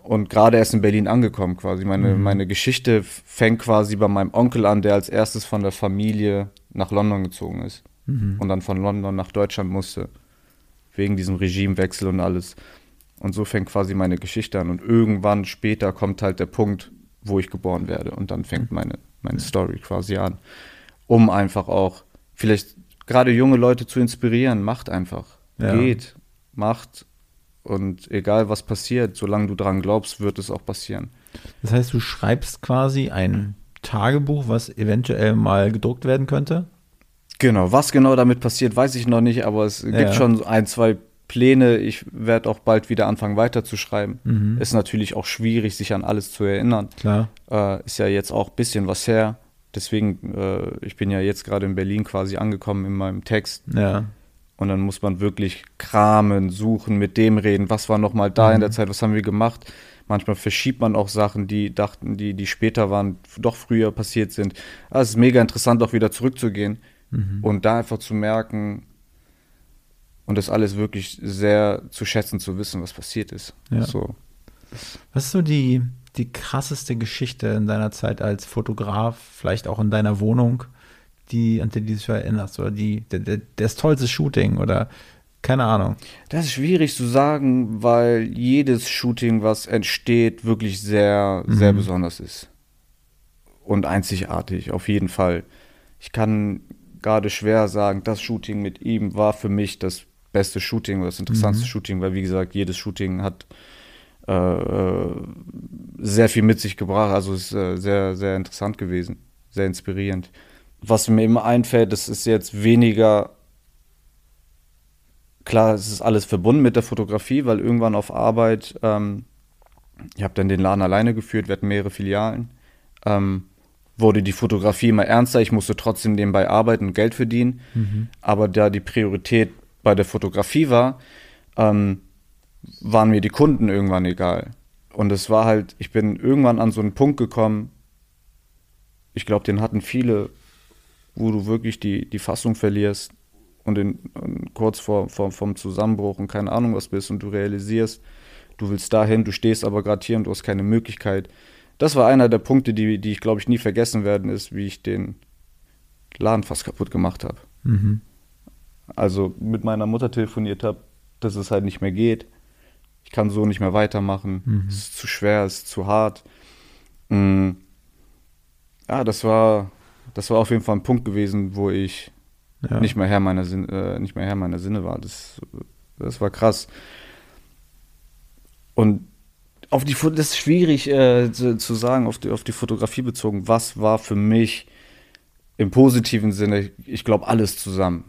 und gerade erst in Berlin angekommen quasi. Meine, meine Geschichte fängt quasi bei meinem Onkel an, der als erstes von der Familie nach London gezogen ist und dann von London nach Deutschland musste, wegen diesem Regimewechsel und alles. Und so fängt quasi meine Geschichte an und irgendwann später kommt halt der Punkt, wo ich geboren werde und dann fängt meine, meine Story quasi an, um einfach auch vielleicht gerade junge Leute zu inspirieren, macht einfach, Ja. geht, macht und egal was passiert, solange du dran glaubst, wird es auch passieren. Das heißt, du schreibst quasi ein Tagebuch, was eventuell mal gedruckt werden könnte? Genau, was genau damit passiert, weiß ich noch nicht, aber es Ja. gibt schon so ein, zwei Pläne. Ich werde auch bald wieder anfangen weiterzuschreiben. Mhm. Ist natürlich auch schwierig, sich an alles zu erinnern. Klar. Äh, ist ja jetzt auch ein bisschen was her. Deswegen, äh, ich bin ja jetzt gerade in Berlin quasi angekommen in meinem Text. Ja. Und dann muss man wirklich kramen, suchen, mit dem reden. Was war noch mal da in der Zeit? Was haben wir gemacht? Manchmal verschiebt man auch Sachen, die dachten, die, die später waren, doch früher passiert sind. Ah, es ist mega interessant, auch wieder zurückzugehen und da einfach zu merken und das alles wirklich sehr zu schätzen, zu wissen, was passiert ist. Ja. So. Was ist so die, die krasseste Geschichte in deiner Zeit als Fotograf, vielleicht auch in deiner Wohnung, die, an die du dich erinnerst? Oder die, der, der, das tollste Shooting oder keine Ahnung. Das ist schwierig zu sagen, weil jedes Shooting, was entsteht, wirklich sehr, sehr besonders ist. Und einzigartig, auf jeden Fall. Ich kann gerade schwer sagen, das Shooting mit ihm war für mich das beste Shooting oder das interessanteste Shooting, weil wie gesagt, jedes Shooting hat äh, äh, sehr viel mit sich gebracht. Also es ist äh, sehr, sehr interessant gewesen, sehr inspirierend. Was mir immer einfällt, das ist jetzt weniger klar, es ist alles verbunden mit der Fotografie, weil irgendwann auf Arbeit, ähm, ich habe dann den Laden alleine geführt, wir hatten mehrere Filialen, ähm, wurde die Fotografie immer ernster. Ich musste trotzdem nebenbei arbeiten und Geld verdienen. Aber da die Priorität bei der Fotografie war, ähm, waren mir die Kunden irgendwann egal. Und es war halt, ich bin irgendwann an so einen Punkt gekommen, ich glaube, den hatten viele, wo du wirklich die, die Fassung verlierst und, in, und kurz vor, vor, vom Zusammenbruch und keine Ahnung was bist und du realisierst, du willst dahin, du stehst aber gerade hier und du hast keine Möglichkeit. Das war einer der Punkte, die, die ich glaube ich nie vergessen werden, ist, wie ich den Laden fast kaputt gemacht habe. Mhm. Also mit meiner Mutter telefoniert habe, dass es halt nicht mehr geht. Ich kann so nicht mehr weitermachen. Es ist zu schwer, es ist zu hart. Mm. Ja, das war, das war auf jeden Fall ein Punkt gewesen, wo ich Ja. nicht mehr Herr meiner Sinne, äh, nicht mehr Herr meiner Sinne war. Das, das war krass. Und auf die, das ist schwierig äh, zu, zu sagen, auf die, auf die Fotografie bezogen. Was war für mich im positiven Sinne, ich glaube, alles zusammen.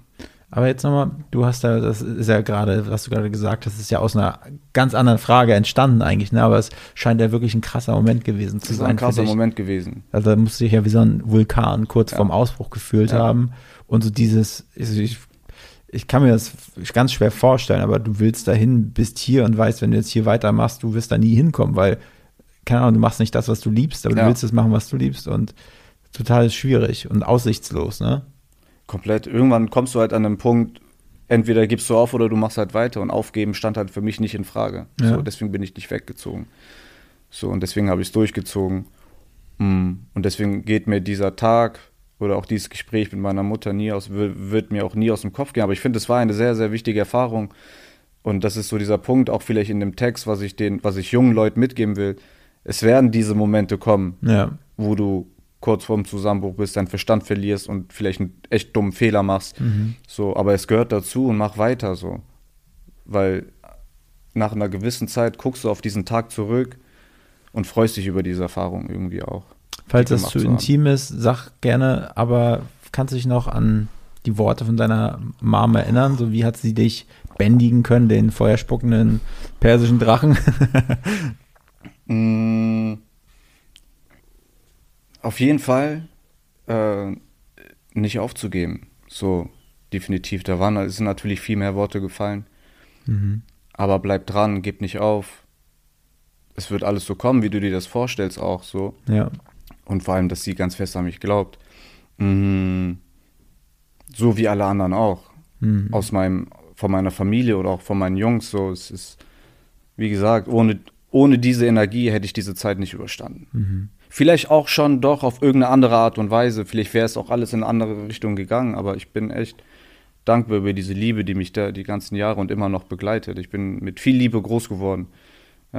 Aber jetzt nochmal, du hast da, das ist ja gerade, was du gerade gesagt hast, ist ja aus einer ganz anderen Frage entstanden eigentlich, ne? aber es scheint ja wirklich ein krasser Moment gewesen zu Das sein. ein krasser. Moment gewesen. Also da musst du dich ja wie so ein Vulkan kurz Ja. vorm Ausbruch gefühlt Ja. haben. Und so dieses, ich, ich, ich kann mir das ganz schwer vorstellen, aber du willst dahin, bist hier und weißt, wenn du jetzt hier weitermachst, du wirst da nie hinkommen, weil, keine Ahnung, du machst nicht das, was du liebst, aber Ja. du willst das machen, was du liebst und total schwierig und aussichtslos, ne? Komplett. Irgendwann kommst du halt an einen Punkt, entweder gibst du auf oder du machst halt weiter. Und aufgeben stand halt für mich nicht in Frage. Ja. So, deswegen bin ich nicht weggezogen. So, und deswegen habe ich es durchgezogen. Mm, Und deswegen geht mir dieser Tag oder auch dieses Gespräch mit meiner Mutter nie aus, wird, mir auch nie aus dem Kopf gehen. Aber ich finde, es war eine sehr, sehr wichtige Erfahrung. Und das ist so dieser Punkt, auch vielleicht in dem Text, was ich den, was ich jungen Leuten mitgeben will. Es werden diese Momente kommen, Ja. wo du kurz vorm Zusammenbruch bist, deinen Verstand verlierst und vielleicht einen echt dummen Fehler machst. So, aber es gehört dazu und mach weiter so. Weil nach einer gewissen Zeit guckst du auf diesen Tag zurück und freust dich über diese Erfahrung irgendwie auch. Falls das zu haben. intim ist, sag gerne, aber kannst du dich noch an die Worte von deiner Mom erinnern? So wie hat sie dich bändigen können, den feuerspuckenden persischen Drachen? *laughs* Mm, Auf jeden Fall äh, nicht aufzugeben. So, definitiv. Da waren, es sind natürlich viel mehr Worte gefallen. Aber bleib dran, gib nicht auf. Es wird alles so kommen, wie du dir das vorstellst, auch so. ja. Und vor allem, dass sie ganz fest an mich glaubt. Mm, So wie alle anderen auch. Mhm. Aus meinem, von meiner Familie oder auch von meinen Jungs. So, es ist, wie gesagt, ohne, ohne diese Energie hätte ich diese Zeit nicht überstanden. Mhm. Vielleicht auch schon doch auf irgendeine andere Art und Weise. Vielleicht wäre es auch alles in eine andere Richtung gegangen, aber ich bin echt dankbar über diese Liebe, die mich da die ganzen Jahre und immer noch begleitet. Ich bin mit viel Liebe groß geworden,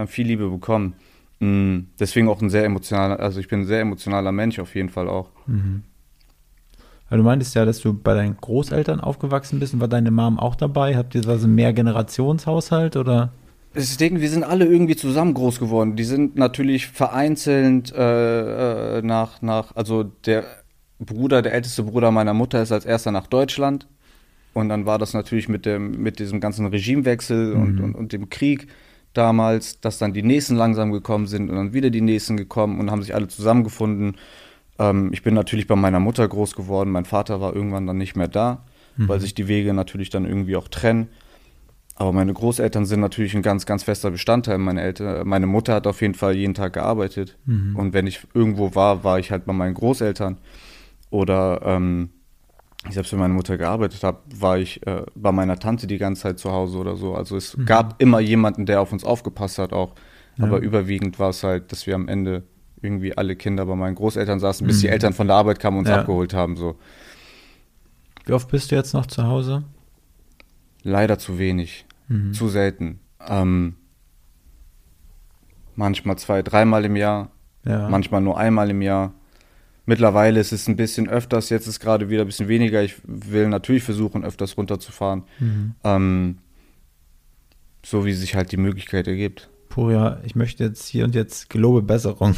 viel Liebe bekommen. Mm, Deswegen auch ein sehr emotionaler, also ich bin ein sehr emotionaler Mensch auf jeden Fall auch. Weil du meintest ja, dass du bei deinen Großeltern aufgewachsen bist und war deine Mom auch dabei? Habt ihr was ein Mehrgenerationshaushalt oder? Ding, wir sind alle irgendwie zusammen groß geworden. Die sind natürlich vereinzelt äh, äh, nach, nach, also der Bruder, der älteste Bruder meiner Mutter ist als erster nach Deutschland. Und dann war das natürlich mit dem, mit diesem ganzen Regimewechsel und, und, und dem Krieg damals, dass dann die Nächsten langsam gekommen sind und dann wieder die Nächsten gekommen und haben sich alle zusammengefunden. Ähm, ich bin natürlich bei meiner Mutter groß geworden. Mein Vater war irgendwann dann nicht mehr da, weil sich die Wege natürlich dann irgendwie auch trennen. Aber meine Großeltern sind natürlich ein ganz, ganz fester Bestandteil. Meine Eltern, meine Mutter hat auf jeden Fall jeden Tag gearbeitet. Und wenn ich irgendwo war, war ich halt bei meinen Großeltern. Oder ähm, selbst wenn meine Mutter gearbeitet hat, war ich äh, bei meiner Tante die ganze Zeit zu Hause oder so. Also es gab immer jemanden, der auf uns aufgepasst hat auch. Aber überwiegend war es halt, dass wir am Ende irgendwie alle Kinder bei meinen Großeltern saßen, bis die Eltern von der Arbeit kamen und uns Ja. abgeholt haben. So. Wie oft bist du jetzt noch zu Hause? Leider zu wenig, zu selten. Ähm, manchmal zwei, dreimal im Jahr, Ja. manchmal nur einmal im Jahr. Mittlerweile ist es ein bisschen öfters, jetzt ist gerade wieder ein bisschen weniger. Ich will natürlich versuchen, öfters runterzufahren. Ähm, so wie sich halt die Möglichkeit ergibt. Puria, ich möchte jetzt hier und jetzt gelobe Besserung.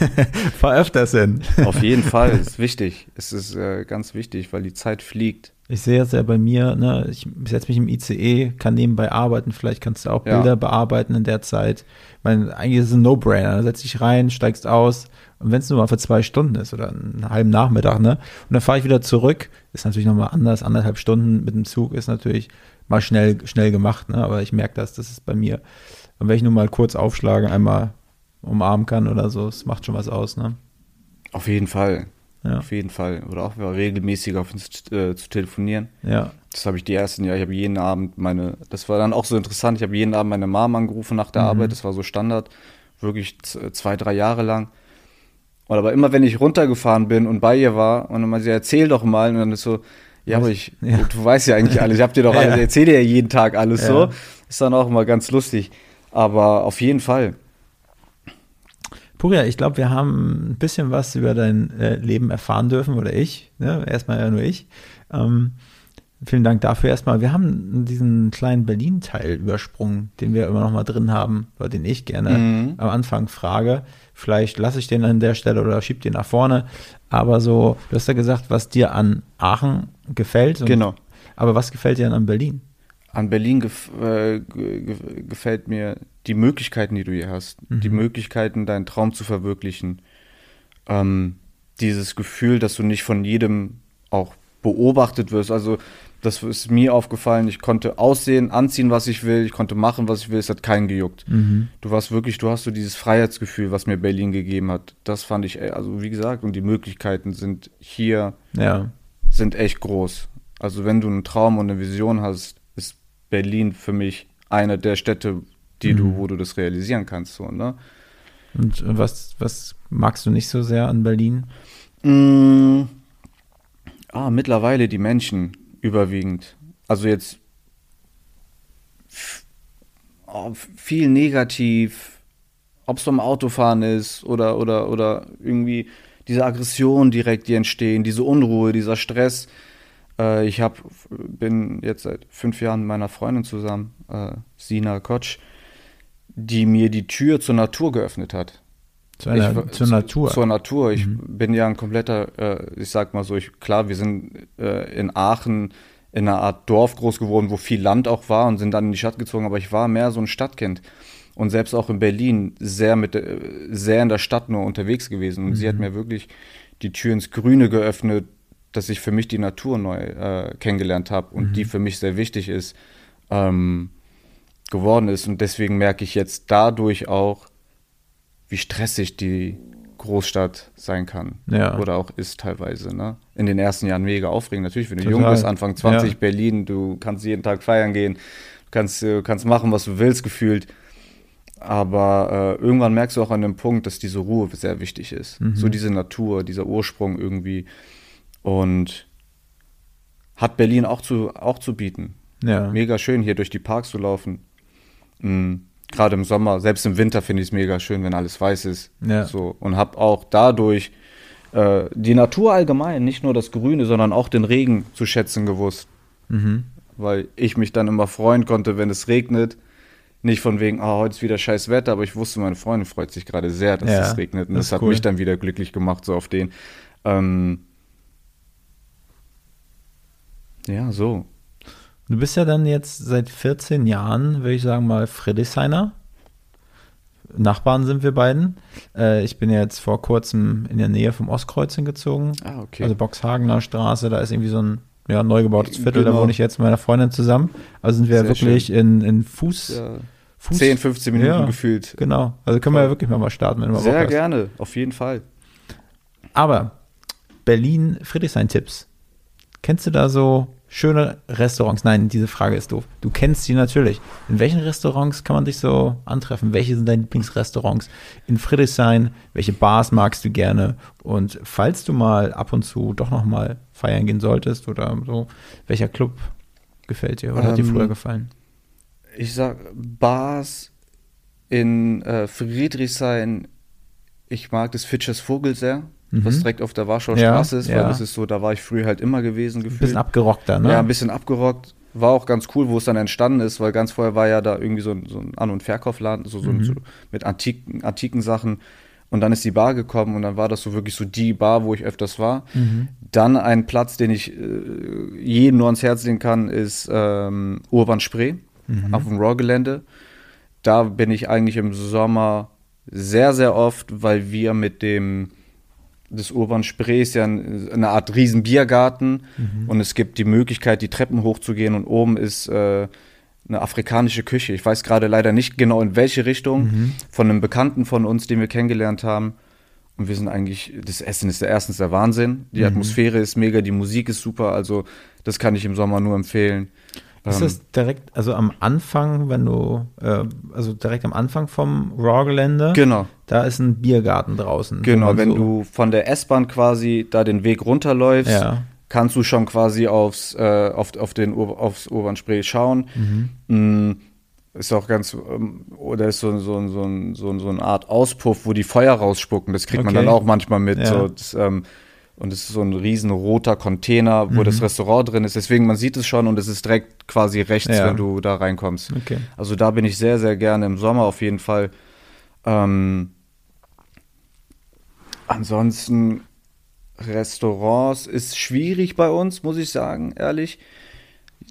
*laughs* Fahr öfters hin. Auf jeden *laughs* Fall, ist wichtig. Es ist äh, ganz wichtig, weil die Zeit fliegt. Ich sehe jetzt ja bei mir, ne, ich setze mich im ICE, kann nebenbei arbeiten, vielleicht kannst du auch Ja. Bilder bearbeiten in der Zeit. Ich meine, eigentlich ist es ein No-Brainer. Setz dich rein, steigst aus und wenn es nur mal für zwei Stunden ist oder einen halben Nachmittag, ne? Und dann fahre ich wieder zurück. Ist natürlich nochmal anders, anderthalb Stunden mit dem Zug ist natürlich mal schnell, schnell gemacht, ne? Aber ich merke das, das ist bei mir. Und wenn ich nur mal kurz aufschlagen, einmal umarmen kann oder so, es macht schon was aus, ne? Auf jeden Fall. Ja. Auf jeden Fall. Oder auch regelmäßig auf uns äh, zu telefonieren. Ja. Das habe ich die ersten Jahre, ich habe jeden Abend meine, das war dann auch so interessant, ich habe jeden Abend meine Mom angerufen nach der Mhm. Arbeit, das war so Standard, wirklich zwei, drei Jahre lang. Und aber immer wenn ich runtergefahren bin und bei ihr war und dann mal sie erzähl doch mal und dann ist so, ja, aber ich, Ja. du, du weißt ja eigentlich alles, ich habe dir doch *laughs* alles, Ja. ich erzähle dir ja jeden Tag alles Ja. so. Ist dann auch immer ganz lustig. Aber auf jeden Fall. Puria, ich glaube, wir haben ein bisschen was über dein äh, Leben erfahren dürfen, oder ich. Ne? Erstmal ja nur ich. Ähm, vielen Dank dafür erstmal. Wir haben diesen kleinen Berlin-Teil übersprungen, den wir immer noch mal drin haben, oder den ich gerne Mhm. am Anfang frage. Vielleicht lasse ich den an der Stelle oder schieb den nach vorne. Aber so, du hast ja gesagt, was dir an Aachen gefällt. Und, Genau. Aber was gefällt dir an Berlin? An Berlin gef äh, ge ge gefällt mir die Möglichkeiten, die du hier hast. Die Möglichkeiten, deinen Traum zu verwirklichen. Ähm, dieses Gefühl, dass du nicht von jedem auch beobachtet wirst. Also, das ist mir aufgefallen. Ich konnte aussehen, anziehen, was ich will. Ich konnte machen, was ich will. Es hat keinen gejuckt. Du warst wirklich, du hast so dieses Freiheitsgefühl, was mir Berlin gegeben hat. Das fand ich, äh, also wie gesagt, und die Möglichkeiten sind hier Ja. sind echt groß. Also wenn du einen Traum und eine Vision hast, ist Berlin für mich eine der Städte, die du, wo du das realisieren kannst. So, ne? Und äh, was, was magst du nicht so sehr an Berlin? Mm, ah, mittlerweile die Menschen überwiegend. Also jetzt oh, viel negativ, ob es beim Autofahren ist oder, oder, oder irgendwie diese Aggression direkt, die entstehen, diese Unruhe, dieser Stress. Äh, ich hab, bin jetzt seit fünf Jahren mit meiner Freundin zusammen, äh, Sina Kotsch, die mir die Tür zur Natur geöffnet hat. Zu einer, Ich- zur Natur. Zur Natur. Ich bin ja ein kompletter, äh, ich sag mal so, ich, klar, wir sind äh, in Aachen in einer Art Dorf groß geworden, wo viel Land auch war und sind dann in die Stadt gezogen, aber ich war mehr so ein Stadtkind. Und selbst auch in Berlin sehr mit der- sehr in der Stadt nur unterwegs gewesen. Und sie hat mir wirklich die Tür ins Grüne geöffnet, dass ich für mich die Natur neu äh, kennengelernt habe und die für mich sehr wichtig ist, ähm, geworden ist. Und deswegen merke ich jetzt dadurch auch, wie stressig die Großstadt sein kann. Ja. Oder auch ist teilweise. Ne? In den ersten Jahren mega aufregend. Natürlich, wenn du Total. jung bist, Anfang 20, Ja. Berlin, du kannst jeden Tag feiern gehen, du kannst, äh, kannst machen, was du willst, gefühlt. Aber äh, irgendwann merkst du auch an dem Punkt, dass diese Ruhe sehr wichtig ist. Mhm. So diese Natur, dieser Ursprung irgendwie. Und hat Berlin auch zu, auch zu bieten. ja. Mega schön, hier durch die Parks zu laufen. Mhm. Gerade im Sommer, selbst im Winter finde ich es mega schön, wenn alles weiß ist. Ja. So. Und habe auch dadurch äh, die Natur allgemein, nicht nur das Grüne, sondern auch den Regen zu schätzen gewusst. Mhm. Weil ich mich dann immer freuen konnte, wenn es regnet. Nicht von wegen, ah, heute ist wieder scheiß Wetter, aber ich wusste, meine Freundin freut sich gerade sehr, dass Ja, es regnet. Und das hat cool. mich dann wieder glücklich gemacht, so auf den. Ähm, ja, so. Du bist ja dann jetzt seit 14 Jahren, würde ich sagen mal, Friedrichshainer. Nachbarn sind wir beiden. Äh, ich bin ja jetzt vor kurzem in der Nähe vom Ostkreuz hingezogen. Ah, okay. Also Boxhagener Straße, da ist irgendwie so ein ja, neu gebautes Viertel, da Genau. wohne ich jetzt mit meiner Freundin zusammen. Also sind wir Sehr wirklich in, in Fuß, ja. Fuß. 10, 15 Minuten Ja, gefühlt. Genau. Also können wir Voll. ja wirklich mal, mal starten, wenn du mal Bock Sehr hast. gerne, auf jeden Fall. Aber Berlin Friedrichshain-Tipps. Kennst du da so schöne Restaurants? Nein, diese Frage ist doof. Du kennst die natürlich. In welchen Restaurants kann man dich so antreffen? Welche sind deine Lieblingsrestaurants in Friedrichshain? Welche Bars magst du gerne? Und falls du mal ab und zu doch noch mal feiern gehen solltest oder so, welcher Club gefällt dir oder hat dir Ähm, früher gefallen? Ich sag Bars in äh, Friedrichshain. Ich mag das Fitchers Vogel sehr, was Mhm. direkt auf der Warschauer Ja, Straße ist, weil ja. das ist so, da war ich früher halt immer gewesen Ein gefühlt. bisschen abgerockter, ne? Ja, ein bisschen abgerockt. War auch ganz cool, wo es dann entstanden ist, weil ganz vorher war ja da irgendwie so ein, so ein An- und Verkaufladen, so, so, Mhm. so mit antiken, antiken Sachen. Und dann ist die Bar gekommen und dann war das so wirklich so die Bar, wo ich öfters war. Mhm. Dann ein Platz, den ich äh, jedem nur ans Herz legen kann, ist ähm, Urban Spree Mhm. auf dem Raw-Gelände. Da bin ich eigentlich im Sommer sehr, sehr oft, weil wir mit dem des Urban Spree ist ja ein, eine Art riesen Biergarten. Und es gibt die Möglichkeit, die Treppen hochzugehen. Und oben ist äh, eine afrikanische Küche. Ich weiß gerade leider nicht genau in welche Richtung, von einem Bekannten von uns, den wir kennengelernt haben. Und wir sind eigentlich, das Essen ist der erstens der Wahnsinn, die Atmosphäre ist mega, die Musik ist super, also das kann ich im Sommer nur empfehlen. Ist Ähm, das direkt, also am Anfang, wenn du, äh, also direkt am Anfang vom Raw-Gelände? Genau. Da ist ein Biergarten draußen. Genau, man wenn so, du von der S-Bahn quasi da den Weg runterläufst, Ja. kannst du schon quasi aufs, äh, auf, auf den Ur aufs Urban Spree schauen. Mm, Ist auch ganz, ähm, oder ist so, so, so, so, so eine Art Auspuff, wo die Feuer rausspucken. Das kriegt man Okay. dann auch manchmal mit. Ja. So, das, ähm, und es ist so ein riesen roter Container, wo Mhm. das Restaurant drin ist. Deswegen, man sieht es schon und es ist direkt quasi rechts, Ja. wenn du da reinkommst. Okay. Also da bin ich sehr, sehr gerne im Sommer auf jeden Fall. Ähm, ansonsten Restaurants ist schwierig bei uns, muss ich sagen, ehrlich.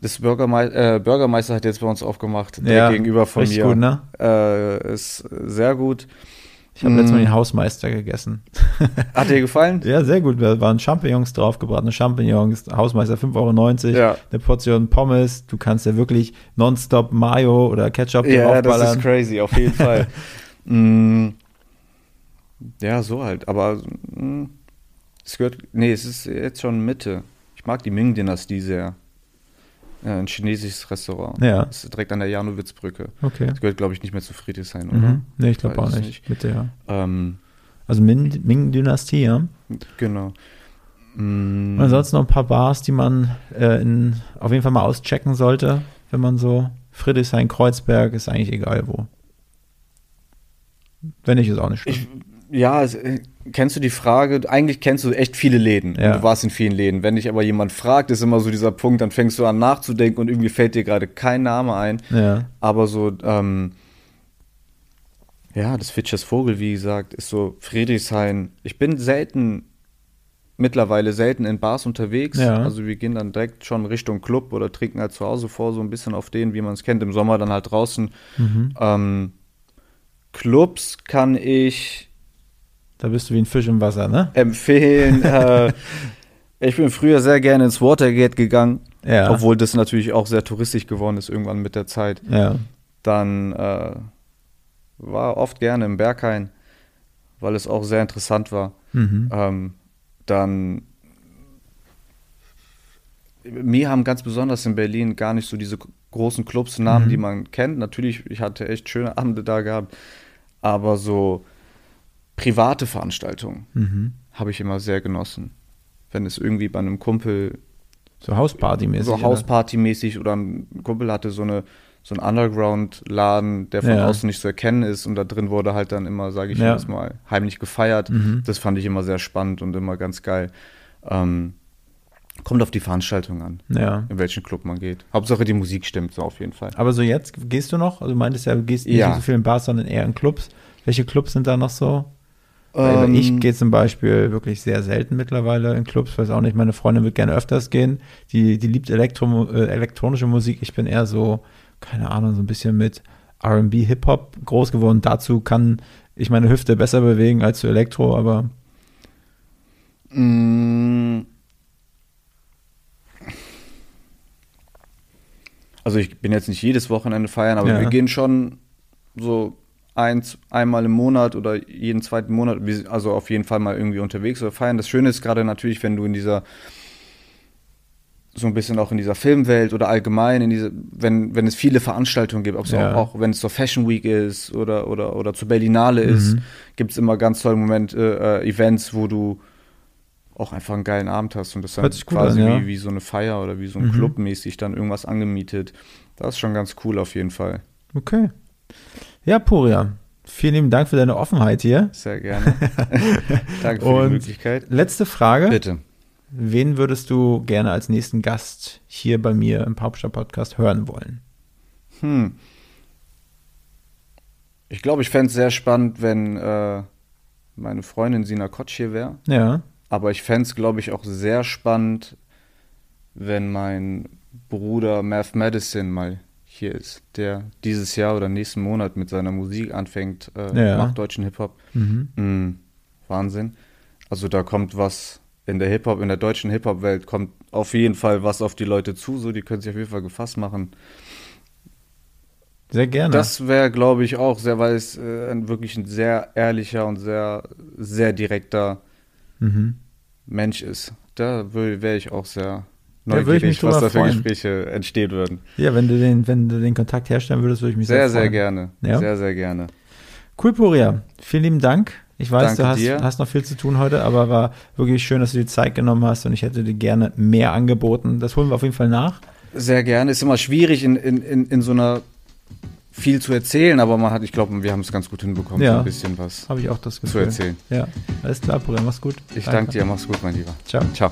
Das Bürgermei äh, Bürgermeister hat jetzt bei uns aufgemacht, Ja, gegenüber von mir. gut, ne? äh, ist sehr gut. Ich habe letztes Mal Mm. den Hausmeister gegessen. *laughs* Hat dir gefallen? Ja, sehr gut. Da waren Champignons drauf, gebratene Champignons. Hausmeister 5,90 Euro. Ja. Eine Portion Pommes. Du kannst ja wirklich nonstop Mayo oder Ketchup Ja, das draufballern. ist crazy, auf jeden Fall. *laughs* mm, ja, so halt. Aber mm, es gehört. Nee, es ist jetzt schon Mitte. Ich mag die Ming-Dynastie sehr. Ein chinesisches Restaurant. Ja. Das ist direkt an der Janowitzbrücke. Okay. Das gehört, glaube ich, nicht mehr zu Friedrichshain, oder? Mhm. Nee, ich glaube auch nicht. nicht. Mit der, Ähm, also Min- Ming-Dynastie, ja. genau. Mm, Und ansonsten noch ein paar Bars, die man äh, in, auf jeden Fall mal auschecken sollte, wenn man so Friedrichshain, Kreuzberg, ist eigentlich egal wo. Wenn nicht, ist auch nicht schlimm. Ich, ja, äh, kennst du die Frage? Eigentlich kennst du echt viele Läden. Ja. Und du warst in vielen Läden. Wenn dich aber jemand fragt, ist immer so dieser Punkt, dann fängst du an nachzudenken und irgendwie fällt dir gerade kein Name ein. ja. Aber so, ähm, ja, das Fitchers Vogel, wie gesagt, ist so Friedrichshain. Ich bin selten, mittlerweile selten in Bars unterwegs. Ja. Also wir gehen dann direkt schon Richtung Club oder trinken halt zu Hause vor, so ein bisschen auf den, wie man es kennt. Im Sommer dann halt draußen. Mhm. Ähm, Clubs kann ich Da bist du wie ein Fisch im Wasser, ne? empfehlen. *laughs* äh, ich bin früher sehr gerne ins Watergate gegangen, Ja. obwohl das natürlich auch sehr touristisch geworden ist irgendwann mit der Zeit. Ja. Dann äh, war oft gerne im Berghain, weil es auch sehr interessant war. Mhm. Ähm, dann mir haben ganz besonders in Berlin gar nicht so diese großen Clubs Namen, Mhm. die man kennt. Natürlich, ich hatte echt schöne Abende da gehabt, aber so private Veranstaltungen Mhm. habe ich immer sehr genossen. Wenn es irgendwie bei einem Kumpel So Hausparty-mäßig. so oder? Hausparty-mäßig oder ein Kumpel hatte so eine so ein Underground-Laden, der von Ja. außen nicht zu erkennen ist und da drin wurde halt dann immer, sage ich Ja. jetzt mal, heimlich gefeiert. Mhm. Das fand ich immer sehr spannend und immer ganz geil. Ähm, kommt auf die Veranstaltung an, Ja. in welchen Club man geht. Hauptsache die Musik stimmt so auf jeden Fall. Aber so jetzt gehst du noch? Also du meintest ja, du gehst nicht Ja. so viel in Bars, sondern eher in Clubs. Welche Clubs sind da noch so? Ähm, ich gehe zum Beispiel wirklich sehr selten mittlerweile in Clubs, weiß auch nicht, meine Freundin wird gerne öfters gehen. Die, die liebt Elektro, äh, elektronische Musik. Ich bin eher so, keine Ahnung, so ein bisschen mit RB, Hip-Hop groß geworden. Dazu kann ich meine Hüfte besser bewegen als zu Elektro, aber Mm. Also ich bin jetzt nicht jedes Wochenende feiern, aber Ja. wir gehen schon so eins, einmal im Monat oder jeden zweiten Monat, also auf jeden Fall mal irgendwie unterwegs oder feiern. Das Schöne ist gerade natürlich, wenn du in dieser so ein bisschen auch in dieser Filmwelt oder allgemein in diese, wenn, wenn es viele Veranstaltungen gibt, ob es Ja. auch, auch wenn es zur Fashion Week ist oder, oder, oder zur Berlinale ist, Mhm. gibt gibt es immer ganz tolle Momente, äh, Events, wo du auch einfach einen geilen Abend hast und das dann quasi an, ja. wie, wie so eine Feier oder wie so ein Mhm. Club mäßig dann irgendwas angemietet. Das ist schon ganz cool auf jeden Fall. okay. Ja, Puria, vielen lieben Dank für deine Offenheit hier. Sehr gerne. *laughs* Danke für Und- die Möglichkeit. Letzte Frage. Bitte. Wen würdest du gerne als nächsten Gast hier bei mir im Hauptstadt-Podcast hören wollen? Hm. Ich glaube, ich fände es sehr spannend, wenn äh, meine Freundin Sina Kotsch hier wäre. Ja. Aber ich fände es, glaube ich, auch sehr spannend, wenn mein Bruder Math Madison mal hier ist, der dieses Jahr oder nächsten Monat mit seiner Musik anfängt, äh, Ja. macht deutschen Hip-Hop. Mhm. Mm, Wahnsinn. Also da kommt was in der Hip-Hop, in der deutschen Hip-Hop-Welt kommt auf jeden Fall was auf die Leute zu, so die können sich auf jeden Fall gefasst machen. Sehr gerne. Das wäre, glaube ich, auch sehr, weil es äh, ein, wirklich ein sehr ehrlicher und sehr, sehr direkter mhm. Mensch ist. Da wäre ich auch sehr würde ich mich neugierig, was drüber da für freuen. Gespräche entstehen würden. Ja, wenn du den, wenn du den Kontakt herstellen würdest, würde ich mich sehr, Sehr, sehr freuen. gerne. Ja? Sehr, sehr gerne. Cool, Puria. Vielen lieben Dank. Ich weiß, Danke du hast, hast noch viel zu tun heute, aber war wirklich schön, dass du die Zeit genommen hast und ich hätte dir gerne mehr angeboten. Das holen wir auf jeden Fall nach. Sehr gerne. Ist immer schwierig, in, in, in, in so einer viel zu erzählen, aber man hat, ich glaube, wir haben es ganz gut hinbekommen, Ja. so ein bisschen was Habe ich auch das zu Gefühl. erzählen. Ja, alles klar, Puria. Mach's gut. Ich danke dir, mach's gut, mein Lieber. Ciao. Ciao.